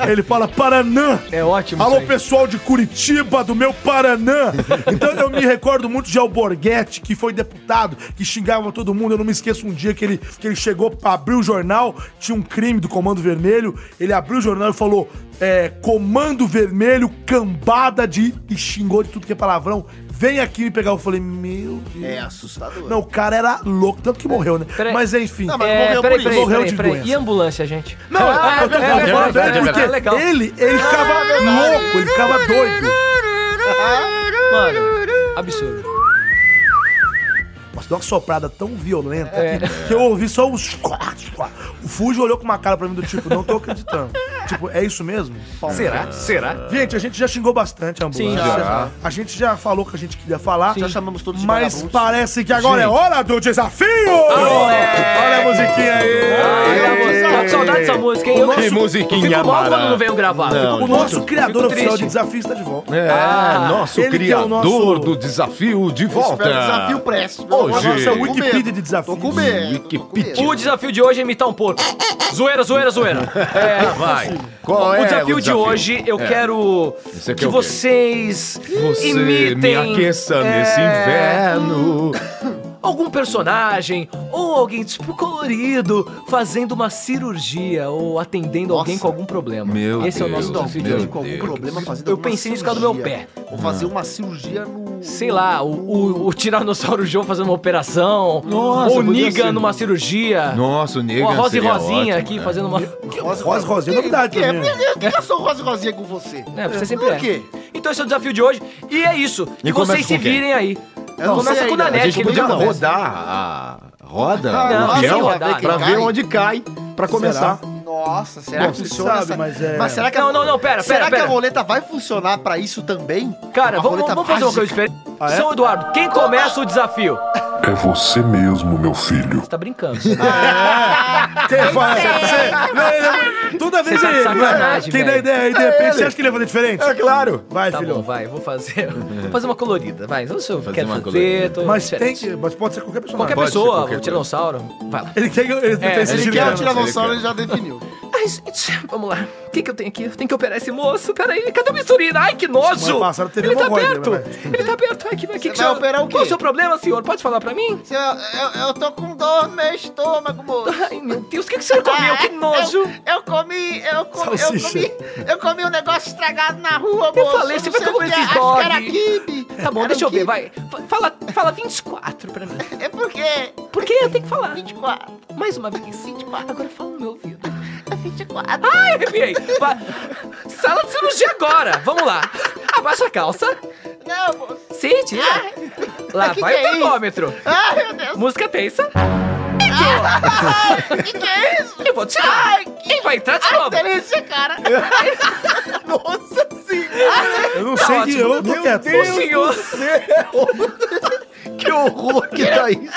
Ele fala Paranã. É ótimo Alô, pessoal de Curitiba, do meu Paranã. Então eu me recordo muito de Alborguete, que foi deputado, que xingava todo mundo. Eu não me esqueço um dia que ele, que ele chegou, abriu o jornal, tinha um crime do Comando Vermelho. Ele abriu o jornal e falou: é, Comando Vermelho, cambada de. e xingou de tudo que é palavrão. Vem aqui me pegar. Eu falei: Meu Deus. É assustador. Não, o cara era louco, tanto que morreu, né? Peraí. Mas enfim. Não, mas É, morreu peraí, por peraí, isso. Morreu peraí, de peraí. doença. E ambulância, gente? Não, Ah, eu tô é, falando é dele verdade, é porque verdade. Legal. ele, ele ficava louco, ele ficava doido. Mano, absurdo. Nossa, deu uma soprada tão violenta É. que, que eu ouvi só os. O Fuji olhou com uma cara pra mim do tipo, não tô acreditando. tipo, é isso mesmo? Será? Será? Gente, a gente já xingou bastante a ambulância. Sim, já. A gente já falou o que a gente queria falar. Já chamamos todos de Mas vagabundos. parece que agora é Gente. hora do desafio! é. Olha a musiquinha aí! Ai, saudade dessa música, hein? Eu Que fico- musiquinha fico mal quando não venham gravar. Não, O muito- nosso criador fico oficial de desafio está de volta. É, Ah, nosso que é o criador nosso- do desafio de volta. Espero desafio presto. Hoje. A nossa com Wikipedia de desafios. Tô com medo. Wikipedia. O desafio de hoje é imitar um porco. Zoeira, zoeira, zoeira. É, Vai. Qual o é desafio de hoje, eu É. quero que é o quê? vocês Você imitem me aqueça nesse é, inverno. Algum personagem ou alguém tipo colorido fazendo uma cirurgia ou atendendo Nossa. alguém com algum problema. Meu Esse é o nosso Deus, desafio de meu hoje. com algum Deus. problema fazendo Eu pensei nisso por causa do meu cirurgia. Vou fazer uma cirurgia no... Sei lá, o, o, o Tiranossauro Joe fazendo uma operação. Nossa, ou o Niga ser. numa cirurgia. Nossa, o Negan ou a Rosa e Rosinha ótimo, aqui né? fazendo uma. Rosa, Rosinha é novidade Que, pra mim. por que eu sou Rosa e Rosinha com você? É, você sempre Por é. quê? Então esse é o desafio de hoje. E é isso. E, E vocês se virem aí. Eu não Começa sei com o ainda. A Nanete, gente podia rodar a roda, Ah, Não, sem peão, rodar, pra ver cai? onde cai, pra começar. Nossa, será Bom, que funciona sabe, essa... mas é- Mas será que a- Não, não, não, pera, Será pera, que pera. a roleta vai funcionar pra isso também? Cara, vamos, vamos fazer uma coisa diferente. Ah, é? São Eduardo, quem começa o desafio? É você mesmo, meu filho. Você tá brincando. Quem faz? Você- Toda vez Você tá de ele, né? sacanagem, Quem dá ideia aí, de repente, você acha que ele ia fazer diferente? É claro. Vai, Tá bom, filhão. vai, vou fazer. Vou fazer uma colorida, vai. Não sei o que eu Fazer colorida. Mas tem diferente. Mas pode ser qualquer personagem. Qualquer Pode pessoa, qualquer o tiranossauro, vai lá. Ele quer que ele tem esse Ele quer né? o tiranossauro, ele já definiu. Ai, gente, vamos lá. O que, que eu tenho aqui? Tenho que operar esse moço. Peraí, cadê o misturina? Ai, que nojo! Passada teve Ele tá aberto! né, Ele tá aberto. Ai, que, que, que vai operar o quê? Qual o seu problema, senhor? Pode falar pra mim? Eu, eu, eu tô com dor no meu estômago, moço. Ai, meu Deus, o que, que o senhor comeu? Que nojo! Eu, eu comi, eu comi, eu Salsicha. comi, eu comi um negócio estragado na rua, Eu moço. falei, você não vai comer que é, esses acho dog. que era quibe. Tá bom, Era deixa eu um ver, quibe. vai. Fa- Fala, fala 24 pra mim. É porque Por que eu tenho que falar? 24, Mais uma vez. 24, Agora fala no meu ouvido. É 24. Ai, arrepiei. Vai. Sala de cirurgia agora. Vamos lá. Abaixa a calça. Não, moço. Sim, tira. Lá que vai que o é isso? termômetro. Ai, meu Deus. Música tensa. O que, que é isso? Eu vou tirar. Ai, Quem vai entrar de Ai, novo? que delícia, cara. Nossa senhora. Eu não sei de ótimo. eu tô quieto. O senhor. horror que tá isso.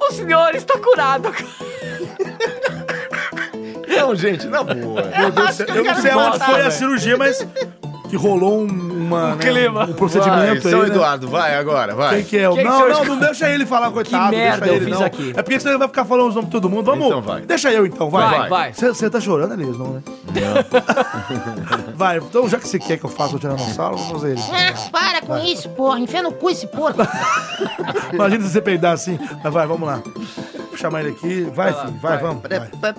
O senhor está curado. Não, gente, na boa. Meu Deus do céu, Eu não sei aonde foi a cirurgia, mas que rolou um, uma, né, clima. um Vai, procedimento São aí, né? Eduardo, vai agora, vai. Quem que é? o- Quem que não, você não, não deixa ele falar, coitado. merda deixa eu ele, fiz não. aqui? É porque senão ele vai ficar falando os nomes de todo mundo. Vamos. Então vai. Deixa eu então, vai. Vai, vai. Você você tá chorando, Elias, não, né? vai, então já que você quer que eu faça o Tiranossauro, vamos fazer ele. Ah, para com isso, porra. Enfia no cu esse porco. Imagina se você peidar assim. Mas vai, vamos lá. Vou chamar ele aqui. Vai, filho, vai, vamos. vai.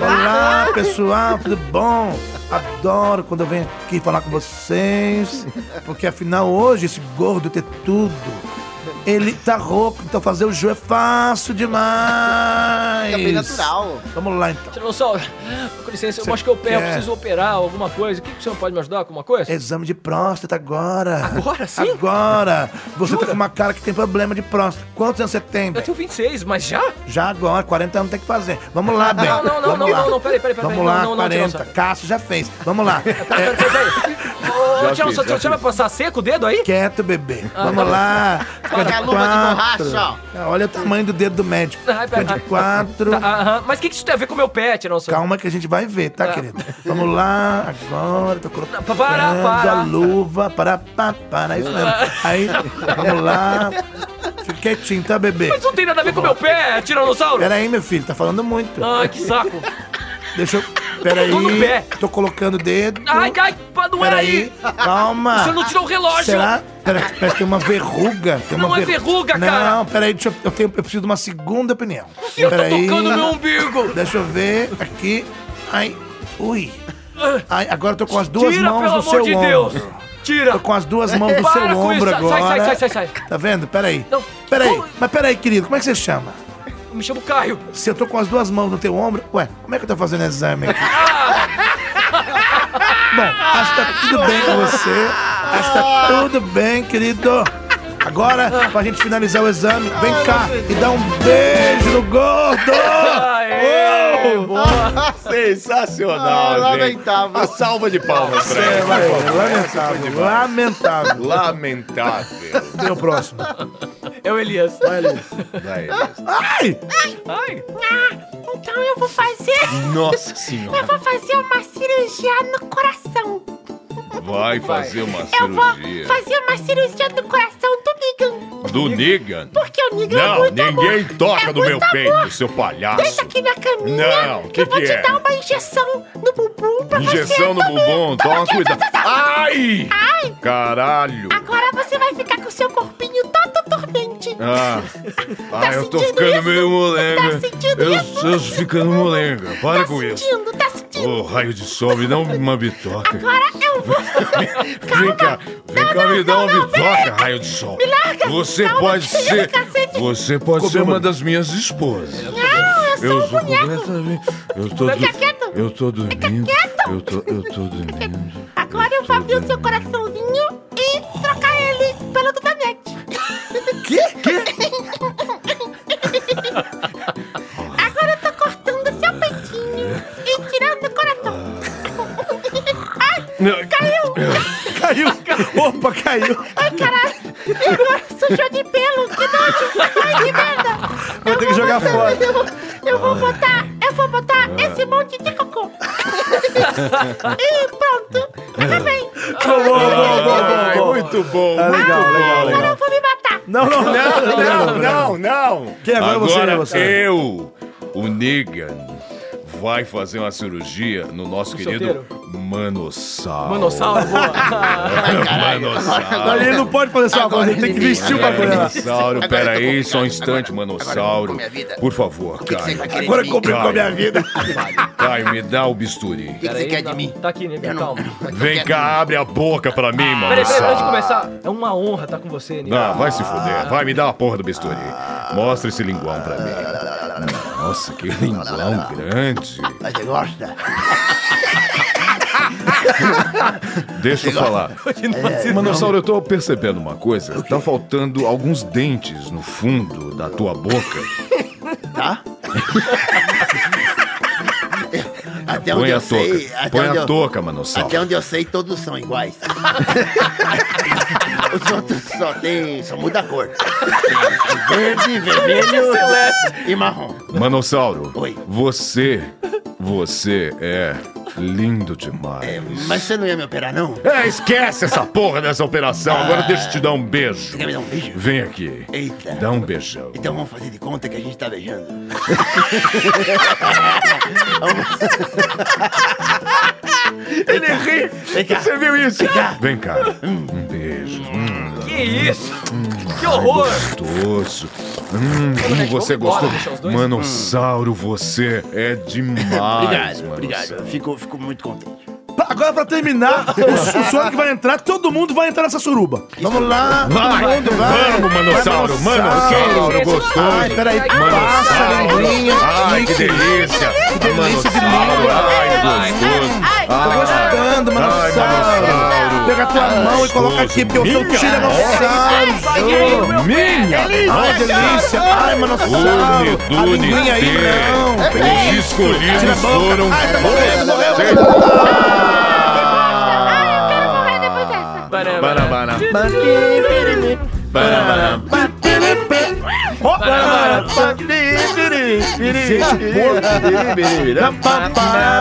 Olá, pessoal, tudo bom? Adoro quando eu venho aqui falar com vocês, porque afinal hoje esse gordo tem tudo. Ele tá rouco, então fazer o jogo é fácil demais. Fica bem natural. Vamos lá então. Tiranossauro, com licença, eu acho que eu quer? preciso operar alguma coisa. O que, que o senhor pode me ajudar com alguma coisa? Exame de próstata agora. Agora sim? Agora. Você tá com uma cara que tem problema de próstata. Quantos anos você tem, Eu bem? tenho 26, mas já? Já agora, 40 anos tem que fazer. Vamos lá, bem. Não, não, não, Vamos não, lá. não, não, peraí, peraí, peraí. Vamos não, lá, não, não, 40. Tiranossauro. Cássio já fez. Vamos lá. Peraí, peraí, peraí. Ô, você vai passar seco o dedo aí? Quieto, bebê. Ah, Vamos tá lá. Fica a luva de quatro. borracha, Ah, Olha o tamanho do dedo do médico. Ai, Fica de quatro. Tá, aham. Mas o que, que isso tem a ver com o meu pé, Tiranossauro? Calma que a gente vai ver, tá, Ah. querido? Vamos lá, agora, tô colocando Para, para. a luva, para, para, para, isso mesmo. Aí, vamos lá, fica quietinho, tá, bebê? Mas não tem nada a ver com o meu pé, Tiranossauro. Pera aí, meu filho, tá falando muito. Ai, que saco. Deixa eu, pera Tô no pé. tô colocando o dedo. Ai, ai, não era aí. aí, calma. Você não tirou o relógio. Será? Pera, pera, tem uma verruga. Tem uma Não é ver- verruga, cara. Não, peraí, deixa eu, eu, tenho, eu preciso de uma segunda opinião. Eu tô Peraí. tocando meu umbigo. Deixa eu ver aqui. Ai, ui. Ai, agora eu tô com as duas Tira, mãos pelo no amor seu de ombro. Deus. Tira. Tô com as duas mãos no seu ombro isso. Sai, agora. sai, sai, sai, sai. Tá vendo? Peraí. Não. Peraí. Como? Mas peraí, querido, como é que você chama? Eu me chamo Caio. Se eu tô com as duas mãos no teu ombro, ué, como é que eu tô fazendo exame aqui? Bom, acho que tá tudo bem com você. Acho que tá tudo bem, querido. Agora, pra gente finalizar o exame, vem cá e dá um beijo no gordo! Aê, boa. Sensacional, Ah, lamentável. Uma salva de palmas pra É, ele. vai, lamentável, lamentável. Lamentável. Tem o próximo. É o Elias. Vai ali. Vai, Ai! Ai. Ah, então eu vou fazer. Nossa senhora. Eu vou fazer uma cirurgia no coração. Vai fazer uma Eu vou cirurgia. fazer uma cirurgia no coração do Negan. Do Negan? Porque o Negan é Não, muito ninguém amor. toca é no meu muito peito, amor. seu palhaço. Deita aqui na caminha Não, que, que eu vou que te é? dar uma injeção no bumbum pra você Injeção no comer. bumbum, toma cuidado. Ai! Ai, Caralho! agora você vai ficar com o seu corpinho todo dormente. Ah, ah eu tô sentindo ficando isso? meio molenga. Tá sentindo eu, isso? eu tô ficando molenga. Para tá com isso. sentindo, tá Ô, raio de sol, me dá uma bitoca. Agora eu vou... Vem cá, vem cá, me dá não, uma não, bitoca, raio de sol. Me larga. Você pode ser. do cacete. Você pode ser uma das minhas esposas. Não, eu sou Eu um sou boneco. completamente. Eu tô. Fica quieto. Eu tô dormindo. quieto. Eu tô, eu tô dormindo. Agora eu vou abrir o seu coraçãozinho caiu! Opa, caiu! Ai, caralho! Agora sujou de pelo! Que nojo! Ai, que merda! Vou ter que jogar fora. Eu, vou- eu vou botar, eu vou botar esse monte de cocô. e pronto! Acabei! Bom, bom, bom, bom, Ai, bom, bom. muito bom. Ah, legal, legal, Agora legal. eu vou me matar! Não, não, Não, não, não, não. Quem agora você, Agora você? eu, o Negan, vai fazer uma cirurgia no nosso querido solteiro? Manossauro. Manossauro, boa. Manossauro. Ele não pode fazer só coisa, ele tem que vestir o bagulho lá. Manossauro, Agora peraí, com- só um instante, agora- Manossauro. agora com minha vida. Por favor, Caio. tá Agora mim? complicou a minha vida. Caio, me dá o bisturi. O que, que você quer de mim? Tá aqui, né? Eu não- Calma. Vem cá, abre a boca pra mim, Peraí, peraí, antes de Manossauro. começar, é uma honra estar com você, Nico. Não, vai se fuder. Vai, me dá a porra do bisturi. Mostra esse linguão pra mim. Nossa, que linguão grande. Mas você gosta? Deixa eu falar. Manossauro, eu tô percebendo uma coisa. Tá faltando alguns dentes no fundo da tua boca. Tá? Até Põe onde a eu sei. touca. Até Põe onde a eu- touca, Manossauro. Até onde eu sei, todos são iguais. Os outros só tem. só muda a cor. Tem verde, vermelho e marrom. Manossauro, Oi. você, você é lindo demais. Mas você não ia me operar, não? É, esquece essa porra dessa operação. Agora deixa eu te dar um beijo. Você quer me dar um beijo? Vem aqui. Eita. Dá um beijão. Então vamos fazer de conta que a gente tá beijando. Ele ri. Vem cá. Você viu isso? Vem cá. Vem cá. Um beijo. Hum, Que isso? Que horror! gostoso. Hum, como você embora, gostou. deixa os dois. Manossauro, você é demais. Obrigado, obrigado. Fico, fico muito contente. Agora, pra terminar, o, o Sonic vai entrar, todo mundo vai entrar nessa suruba. Vamos lá, Vai, todo mundo vai. vamos, Manossauro, Manossauro, gostoso. Ai, peraí, passa a Manossauro. linguinha. Ai, que delícia. Que delícia de língua. ai, gostoso. Ai, Tô gostando, Ai, Manossauro. Pega a tua mão e coloca aqui, porque eu sou tiranossauro. Minha. Ai, delícia. Ai, Manossauro. A linguinha aí, não. Os escolhidos foram Ai, tá morrendo, morreu. vocês.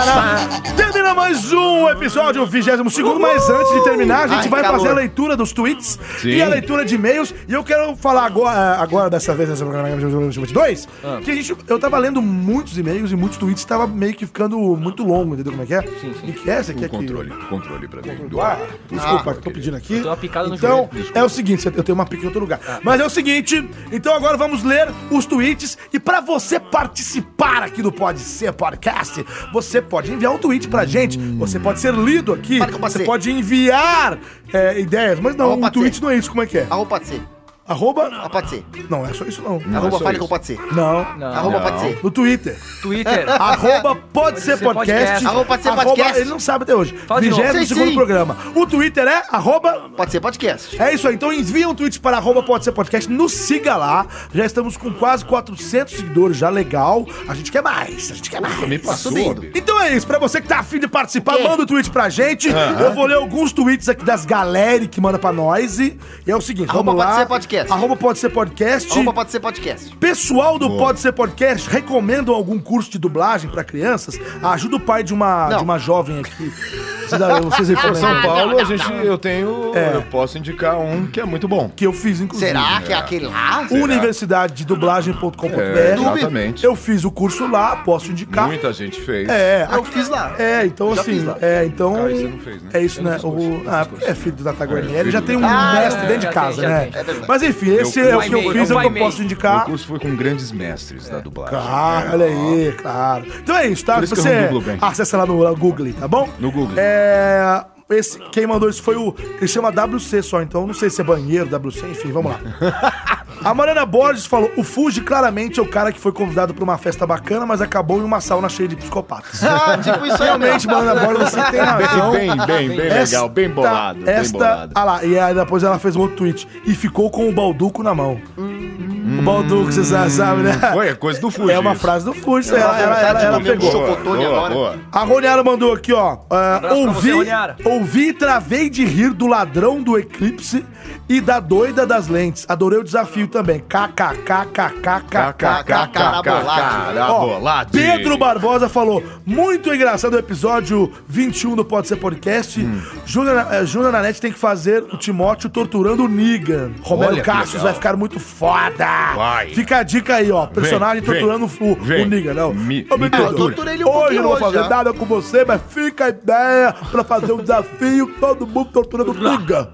ai, eu quero Termina mais um episódio, o 22 segundo, mas antes de terminar, a gente Ai, vai calor. fazer a leitura dos tweets Sim. e a leitura de e-mails. E eu quero falar agora, agora dessa vez, nessa programa de 22, que a gente, eu tava lendo muitos e-mails e muitos tweets, tava meio que ficando muito longo, entendeu como é que é? Sim, sim. E que é essa aqui? O controle, controle pra mim. do Ah, ar. desculpa, que tô pedindo aqui. Uma picada no então, é o seguinte, eu tenho uma pica em outro lugar. Mas é o seguinte, então agora vamos ler os tweets e pra você participar aqui do Pode Ser Podcast, você pode enviar um tweet pra gente, você pode ser lido aqui, o você pode enviar é, ideias, mas não, Pode tweet Ser. não é isso, como é que é? Arroba pode ser. Arroba? Ah, pode ser. Não, é só isso não. Arroba só fale isso. com pode ser. Não. Não. Arroba Não. pode ser. No Twitter. Twitter. Arroba pode ser podcast. Arroba pode ser Arroba- podcast. Ele não sabe até hoje. Fala de novo. 22 Sei segundo programa. O Twitter é arroba Pode ser podcast. É isso aí, então envia um tweet para arroba pode ser podcast, nos siga lá. Já estamos com quase 400 seguidores, já legal. A gente quer mais, a gente quer mais. Me passou. Então é isso, pra você que tá afim de participar, manda o tweet pra gente. Eu vou ler alguns tweets aqui das galera que manda pra nós. E, e é o seguinte, Arroba vamos lá. Pode Ser Podcast. Arroba pode ser podcast. Arroba pode ser podcast. Pessoal do Pode Ser Podcast, recomendam algum curso de dublagem pra crianças? Ajuda o pai de uma, Não. de uma jovem aqui. Vocês, recomendam? São Paulo, a gente, eu tenho, É. eu posso indicar um que é muito bom. Que eu fiz, inclusive. Será que é aquele lá? Universidade de dublagem.com.br. É, exatamente. Eu fiz o curso lá, posso indicar. Muita gente fez. É, Eu aqui- fiz lá. É, então Já assim, fiz lá. é, então Cara, você não fez, né? É isso, Eu né? O, curso, ah, é filho do Tata Guarnieri, filho já tem um Ah, mestre é, dentro de já casa, né? tem. É. Mas enfim, esse é o que eu fiz, é o que eu posso meio. O indicar. curso foi com grandes mestres da dublagem. Claro, olha aí, claro. Então é isso, tá? Por isso Você acessa lá no Google, tá bom? No Google. É. Esse, quem mandou isso foi o. Ele chama WC só, então não sei se é banheiro, WC, enfim, vamos lá. A Mariana Borges falou: o Fuji claramente é o cara que foi convidado pra uma festa bacana, mas acabou em uma sauna cheia de psicopatas. Ah, tipo isso aí Realmente. Mariana Borges, você tem razão. Bem, bem, bem legal, bem bolado. bem Esta, bolado. ah lá, e aí depois ela fez um outro tweet. E ficou com o balduco na mão. O balduco, você sabe, né? Foi, é coisa do Fuji. É uma frase do Fuji, ela, ela, ela, ela um pegou. chocotone boa, agora. boa. A Roniara mandou aqui, ó. ah, pra ouvi, você, ouvi e travei de rir do ladrão do eclipse e da doida das lentes. Adorei o desafio também. KKKKKKK. Ó, Carabolade. Pedro Barbosa falou: muito engraçado o episódio 21 do Pode Ser Podcast. Hum. Eh, tem que fazer o Timóteo torturando o vai ficar muito foda. Fica a dica aí, ó. Personagem torturando o, não. Me- torturei um Hoje não fazer nada com você, mas fica a ideia fazer um desafio, todo mundo torturando o.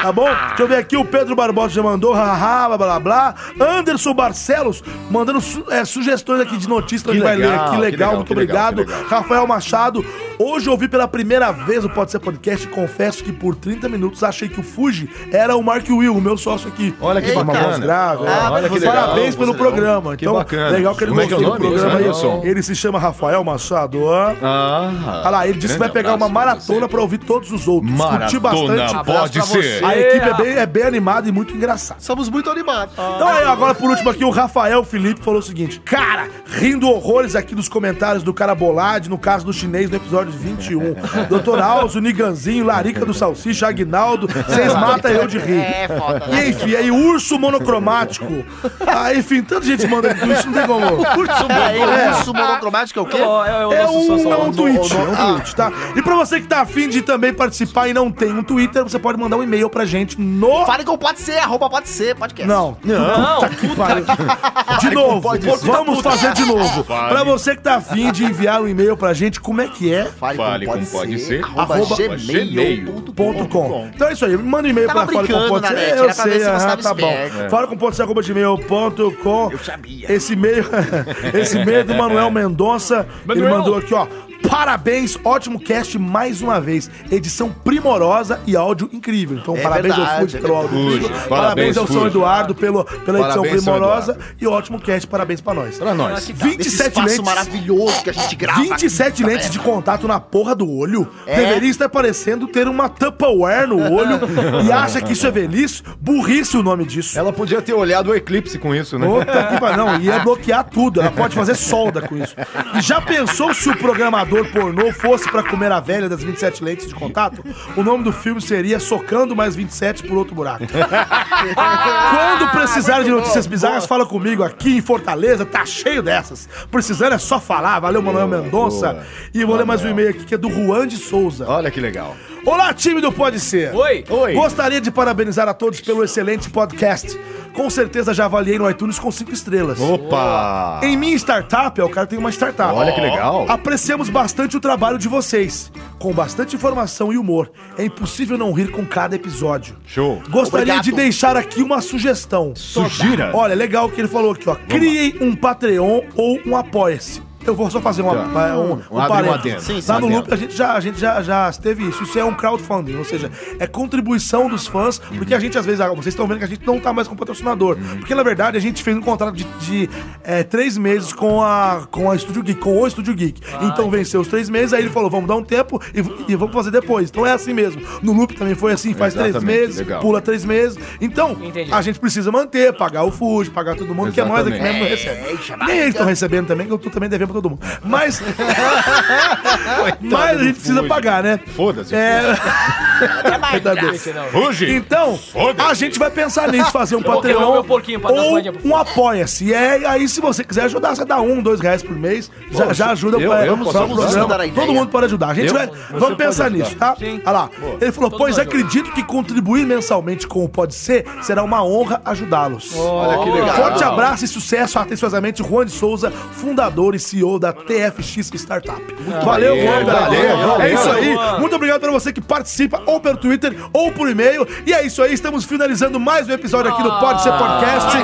Tá bom? Deixa eu ver aqui, o Pedro Barbosa já mandou, haha, blá blá blá. Anderson Barcelos mandando su- é, sugestões aqui de notícias que a gente vai ler legal, aqui. que Legal, legal, muito que legal, obrigado. que legal. Rafael Machado. Hoje eu ouvi pela primeira vez o Pode Ser Podcast e confesso que por 30 minutos achei que o Fuji era o Mark Will, o meu sócio aqui. Olha que bacana. voz grave. Ah, é. olha que Parabéns legal, pelo você- programa. Que então, bacana. legal que ele Como é que é o gostou do nome? programa aí. Anderson. Ele se chama Rafael Machado. Ah, Olha lá, ele disse que vai pegar uma maratona pra ouvir todos os outros. Maratona bastante. Pode ser. A equipe é bem, é bem animada e muito engraçada. Somos muito animados. Então aí, agora por último aqui, o Rafael Felipe falou o seguinte: Cara, rindo horrores aqui dos comentários do cara Bolade, no caso do chinês, no episódio 21. Doutor Alzo, Niganzinho, Larica do Salsicha, Aguinaldo, vocês matam eu de rir. É, foda. E enfim, aí urso monocromático. Ah, enfim, tanta gente mandando isso, não tem como. É, É. urso monocromático é o quê? Ó, é o É nosso um, é um tweet, é um Ah. tweet, tá? E pra você que tá afim de também participar e não tem um Twitter, você pode mandar um e-mail pra gente no... Fale com pode ser, arroba pode ser, podcast. Não, Não, puta que pariu. De novo, vamos fazer de novo. Pra você que tá afim de enviar um e-mail pra gente, como é que é? Fale, Fale com com pode ser, arroba arroba gmail.com. Ponto com. Então é isso aí, manda um e-mail pra Fale com Pode Ser. net, Eu pra sei, se tava tá bom. Fala com Pode Ser, arroba gmail.com. Eu sabia. Esse e-mail, esse e-mail é do Manuel Mendonça. Ele mandou aqui, ó. Parabéns, ótimo cast mais uma vez. Edição primorosa e áudio incrível. Então, É parabéns ao verdade, Fuji é pelo áudio incrível. Parabéns, Parabéns, ao São. Eduardo pelo, pela edição Parabéns, São primorosa e ótimo cast. Parabéns pra nós. Pra nós. Que tá. 27 Esse espaço lentes. maravilhoso que a gente grava. 27 lentes de contato na porra do olho. É? Deveria estar parecendo ter uma Tupperware no olho e acha que isso é velhice? Burrice o nome disso. Ela podia ter olhado o eclipse com isso, né? Puta que pariu, não, ia bloquear tudo. Ela pode fazer solda com isso. E já pensou se o programador pornô fosse pra comer a velha das 27 lentes de contato? O nome do filme seria Socando Mais 27 por Outro Buraco. Quando precisar de notícias bizarras, fala comigo aqui em Fortaleza, tá cheio dessas. Precisando é só falar. Valeu, Manuel Mendonça. E vou ler mais um e-mail aqui que é do Juan de Souza. Olha que legal. Olá, time do Pode Ser. Oi. Oi. Gostaria de parabenizar a todos pelo excelente podcast. Com certeza já avaliei no iTunes com 5 estrelas. Opa! Em minha startup, o cara tem uma startup. Olha que legal. Apreciamos bastante o trabalho de vocês. Com bastante informação e humor. É impossível não rir com cada episódio. Show. Gostaria Obrigado. de deixar aqui uma sugestão. Sugira? Olha, legal o que ele falou aqui, ó. Criem um Patreon ou um Apoia-se. Eu vou só fazer uma, Tá. um, um, Um adendo, parênteses. Sim, sim, Lá no. Loop a gente, já, a gente já, já teve isso. Isso é um crowdfunding, ou seja, é contribuição dos fãs, porque a gente às vezes, ah, vocês estão vendo que a gente não tá mais com patrocinador. Porque na verdade a gente fez um contrato de, de, é, três meses com a, com a Estúdio Geek, com o Estúdio Geek. então venceu os três meses, aí ele falou, vamos dar um tempo e, e vamos fazer depois. Então é assim mesmo. No Loop também foi assim, faz três Exatamente, meses, legal. pula três meses. Então, Entendi. a gente precisa manter, pagar o Fuji, pagar todo mundo, que é nós aqui mesmo não recebe. Nem eles estão recebendo também, que eu tô também devendo pra todo mundo. Mas. mas a gente precisa Fuji. pagar, né? Foda-se. É. Fuji! Então, a gente vai pensar nisso, fazer um Patreon meu porquinho pra dar as ou um Apoia-se. E é, aí, se você quiser ajudar, você dá um, dois reais por mês, já, já ajuda eu- pra, eu pra programa. ideia. Todo mundo pode ajudar. A gente Eu? vai, Você vamos pensar ajudar. nisso, tá? Sim. Olha lá. Ele falou, Todo pois ajuda. acredito que contribuir mensalmente com o Pode Ser será uma honra ajudá-los. Olha que legal. Forte abraço e sucesso, atenciosamente, Juan de Souza, fundador e CEO da TFX Startup. valeu, Juan, galera. valeu, valeu. É isso aí. Muito obrigado para você que participa, ou pelo Twitter, ou por e-mail. E é isso aí, estamos finalizando mais um episódio aqui do Pode Ser Podcast.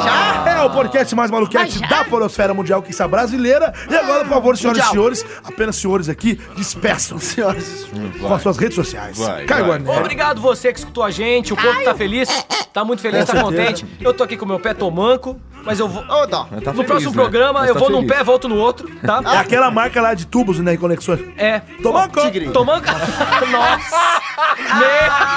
É o podcast mais maluquete da Polosfera Mundial, que está brasileira. E agora, por favor, senhoras e senhores, apenas senhores aqui, despeçam Senhoras. com as suas redes sociais. Vai, Caio vai. Obrigado você que escutou a gente, o povo tá feliz, tá muito feliz, tá contente. Eu tô aqui com o meu pé tomanco, mas eu vou... Dó. Tá no feliz, próximo né? programa Mas eu tá vou num feliz. pé, volto no outro, tá? É aquela marca lá de tubos, né, e conexões. É. Tomanco! Tigre. Tomanco. Nossa!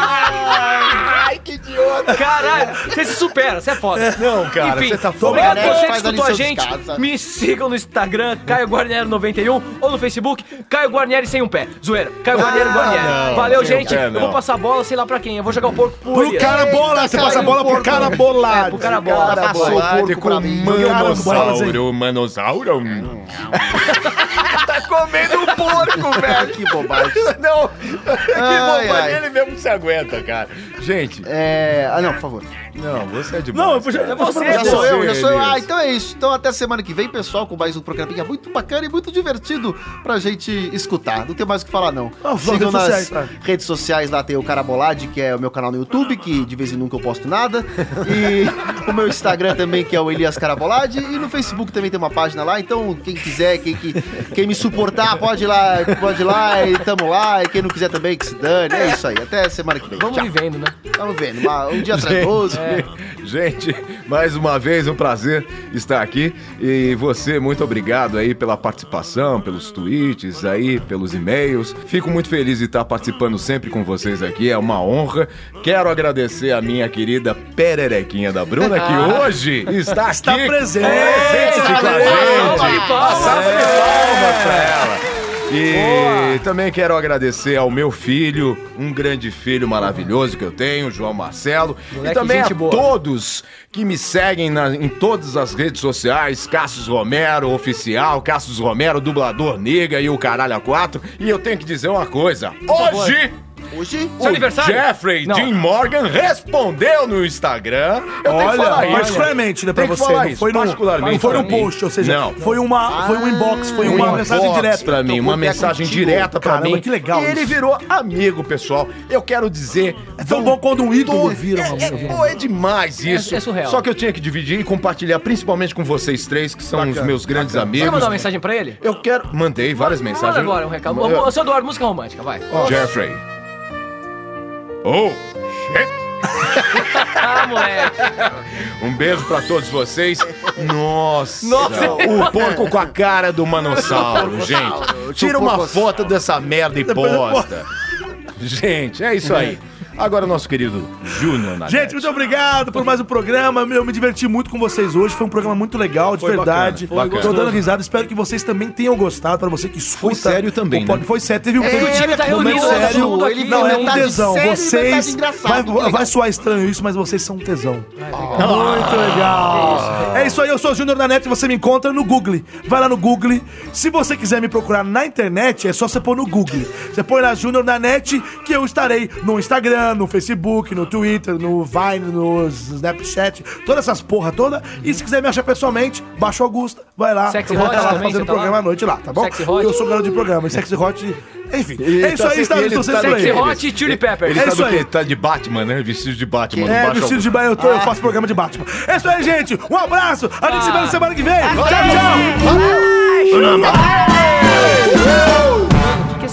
Ai, que idiota. Caralho, você se supera, você é foda. Não, cara, Enfim, você tá foda. obrigado Né? você que escutou a gente. casa. Me sigam no Instagram, Caio Guarnieri 91 ou no Facebook, Caio Guarnieri sem um pé. Zoeira, Caio Guarnieri Guarnieri. não, Valeu, um gente. pé, eu vou passar a bola, sei lá pra quem. Eu vou jogar o porco pro Pro cara bola, você passa a bola pro cara bolado. É, pro cara bola. Cara, passou o porco pra mim. Manossauro, manossauro. Tá comendo um porco, velho. Que bobagem. Não, que Ai, bobagem. ai. Ele mesmo se aguenta, cara. Gente, É. Ah, não, por favor. Não, você é demais. Não, eu já, É você, Já sou eu, já sou eu. Ah, então é isso. Então até semana que vem, pessoal, com mais um programinha muito bacana e muito divertido pra gente escutar. Não tem mais o que falar, não. Ah, Sigam redes nas sociais, tá. redes sociais, lá tem o Carabolade, que é o meu canal no YouTube, que de vez em nunca eu posto nada. E o meu Instagram também, que é o Elias Carabolade. E no Facebook também tem uma página lá. Então, quem quiser, quem, que, quem me suportar pode ir lá, pode ir lá e tamo lá. E quem não quiser também, que se dane. É isso aí. Até semana que vem. Vamos Tchau. vivendo, né? Vamos vendo. Um dia Gente, mais uma vez um prazer estar aqui e você, muito obrigado aí pela participação, pelos tweets aí, pelos e-mails. Fico muito feliz de estar participando sempre com vocês aqui, é uma honra. Quero agradecer a minha querida Pererequinha da Bruna, que hoje está aqui. Está presente. presente com a gente. palmas. Salva de palmas pra ela. E também quero agradecer ao meu filho, um grande filho maravilhoso que eu tenho, João Marcelo. Moleque, e também a boa. todos que me seguem na- em todas as redes sociais, Cassius Romero Oficial, Cassius Romero Dublador Nega e o Caralho a 4. E eu tenho que dizer uma coisa, hoje... Hoje, O aniversário? Jeffrey Não. Dean Morgan respondeu no Instagram. Eu tenho que falar Olha, isso. particularmente, né, pra Tem que você. falar Não isso, foi, no, particularmente não foi pra no mim. post, ou seja, Não. foi, uma, foi um inbox, foi um uma inbox mensagem direta. pra mim, uma Trocou ideia mensagem contigo. direta pra Caramba, mim. que legal E ele isso. virou amigo, pessoal. Eu quero dizer. É tão bom quando um ídolo vira um é, amigo. é, pô, é demais isso. é surreal. Só que eu tinha que dividir e compartilhar, principalmente com vocês três, que são os meus grandes Você quer amigos. mandar uma mensagem pra ele? Eu quero. Mandei várias Manda mensagens. agora um recado. Eu- Ô, Seu Eduardo, música romântica, vai. Jeffrey. Oh, shit. Ah, moleque. Um beijo pra todos vocês. Nossa, Nossa. o porco com a cara do manossauro, gente. Tira uma foto dessa merda e posta. Gente, é isso aí. Agora nosso querido Júnior Nanete. Gente, muito obrigado por mais um programa. Eu me diverti muito com vocês hoje. Foi um programa muito legal, de Foi verdade. bacana, foi Tô dando risada. Espero que vocês também tenham gostado. Pra você que escuta. sério também, né? Foi sério. Teve um É, teve o time tá reunido, sério. todo mundo aqui. Ele Não, é um metade tesão. sério metade Vocês. Vai, vai soar estranho isso, mas vocês são um tesão. Muito legal. É isso aí, eu sou o Júnior da Net. Você me encontra no Google. Vai lá no Google. Se você quiser me procurar na internet, é só você pôr no Google. Você põe lá Júnior da Net, que eu estarei no Instagram, no Facebook, no Twitter, no Vine, no Snapchat, todas essas porra toda. E se quiser me achar pessoalmente, baixa Augusta, vai lá. Sexy eu vou Hot estar lá também, fazendo você tá programa lá? à noite lá, tá bom? Sexy Hot? Porque eu sou garoto de programa, e Sexy Hot. Enfim, Ele é isso tá aí, sem- está ele tá sempre Sexy aí. Hot e Chili Pepper. Ele É tá isso do aí. quê? Tá de Batman, né? Vestido de Batman. É, baixo vestido de Batman, eu, tô- eu faço programa de Batman. É isso aí, gente. Um abraço. A gente se vê na semana que vem. Tchau, tchau.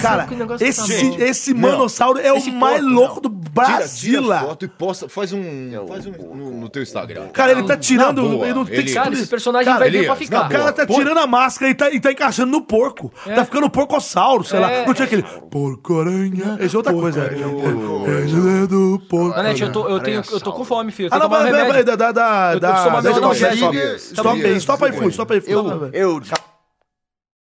Cara, esse, tá esse manossauro é o mais louco do Tira, Brasil. tira foto e posta, faz um, faz um no, no teu Instagram. Cara, ele tá tirando. Boa, ele não tem ele- que Cara, esse personagem Cara, vai ele- vir pra ficar. O cara tá tirando a máscara e tá, e tá encaixando no porco. Tá ficando porcossauro, sei lá. É. Não tinha aquele porco-aranha. Esse é outra coisa. É é do porco. Nanete, eu tô, eu, tenho, eu tô com fome, filho. Eu Ah, tô não, peraí, peraí, remédio. dá, dá, dá, stop, aí, stop aí, Fu, stop aí, aí. eu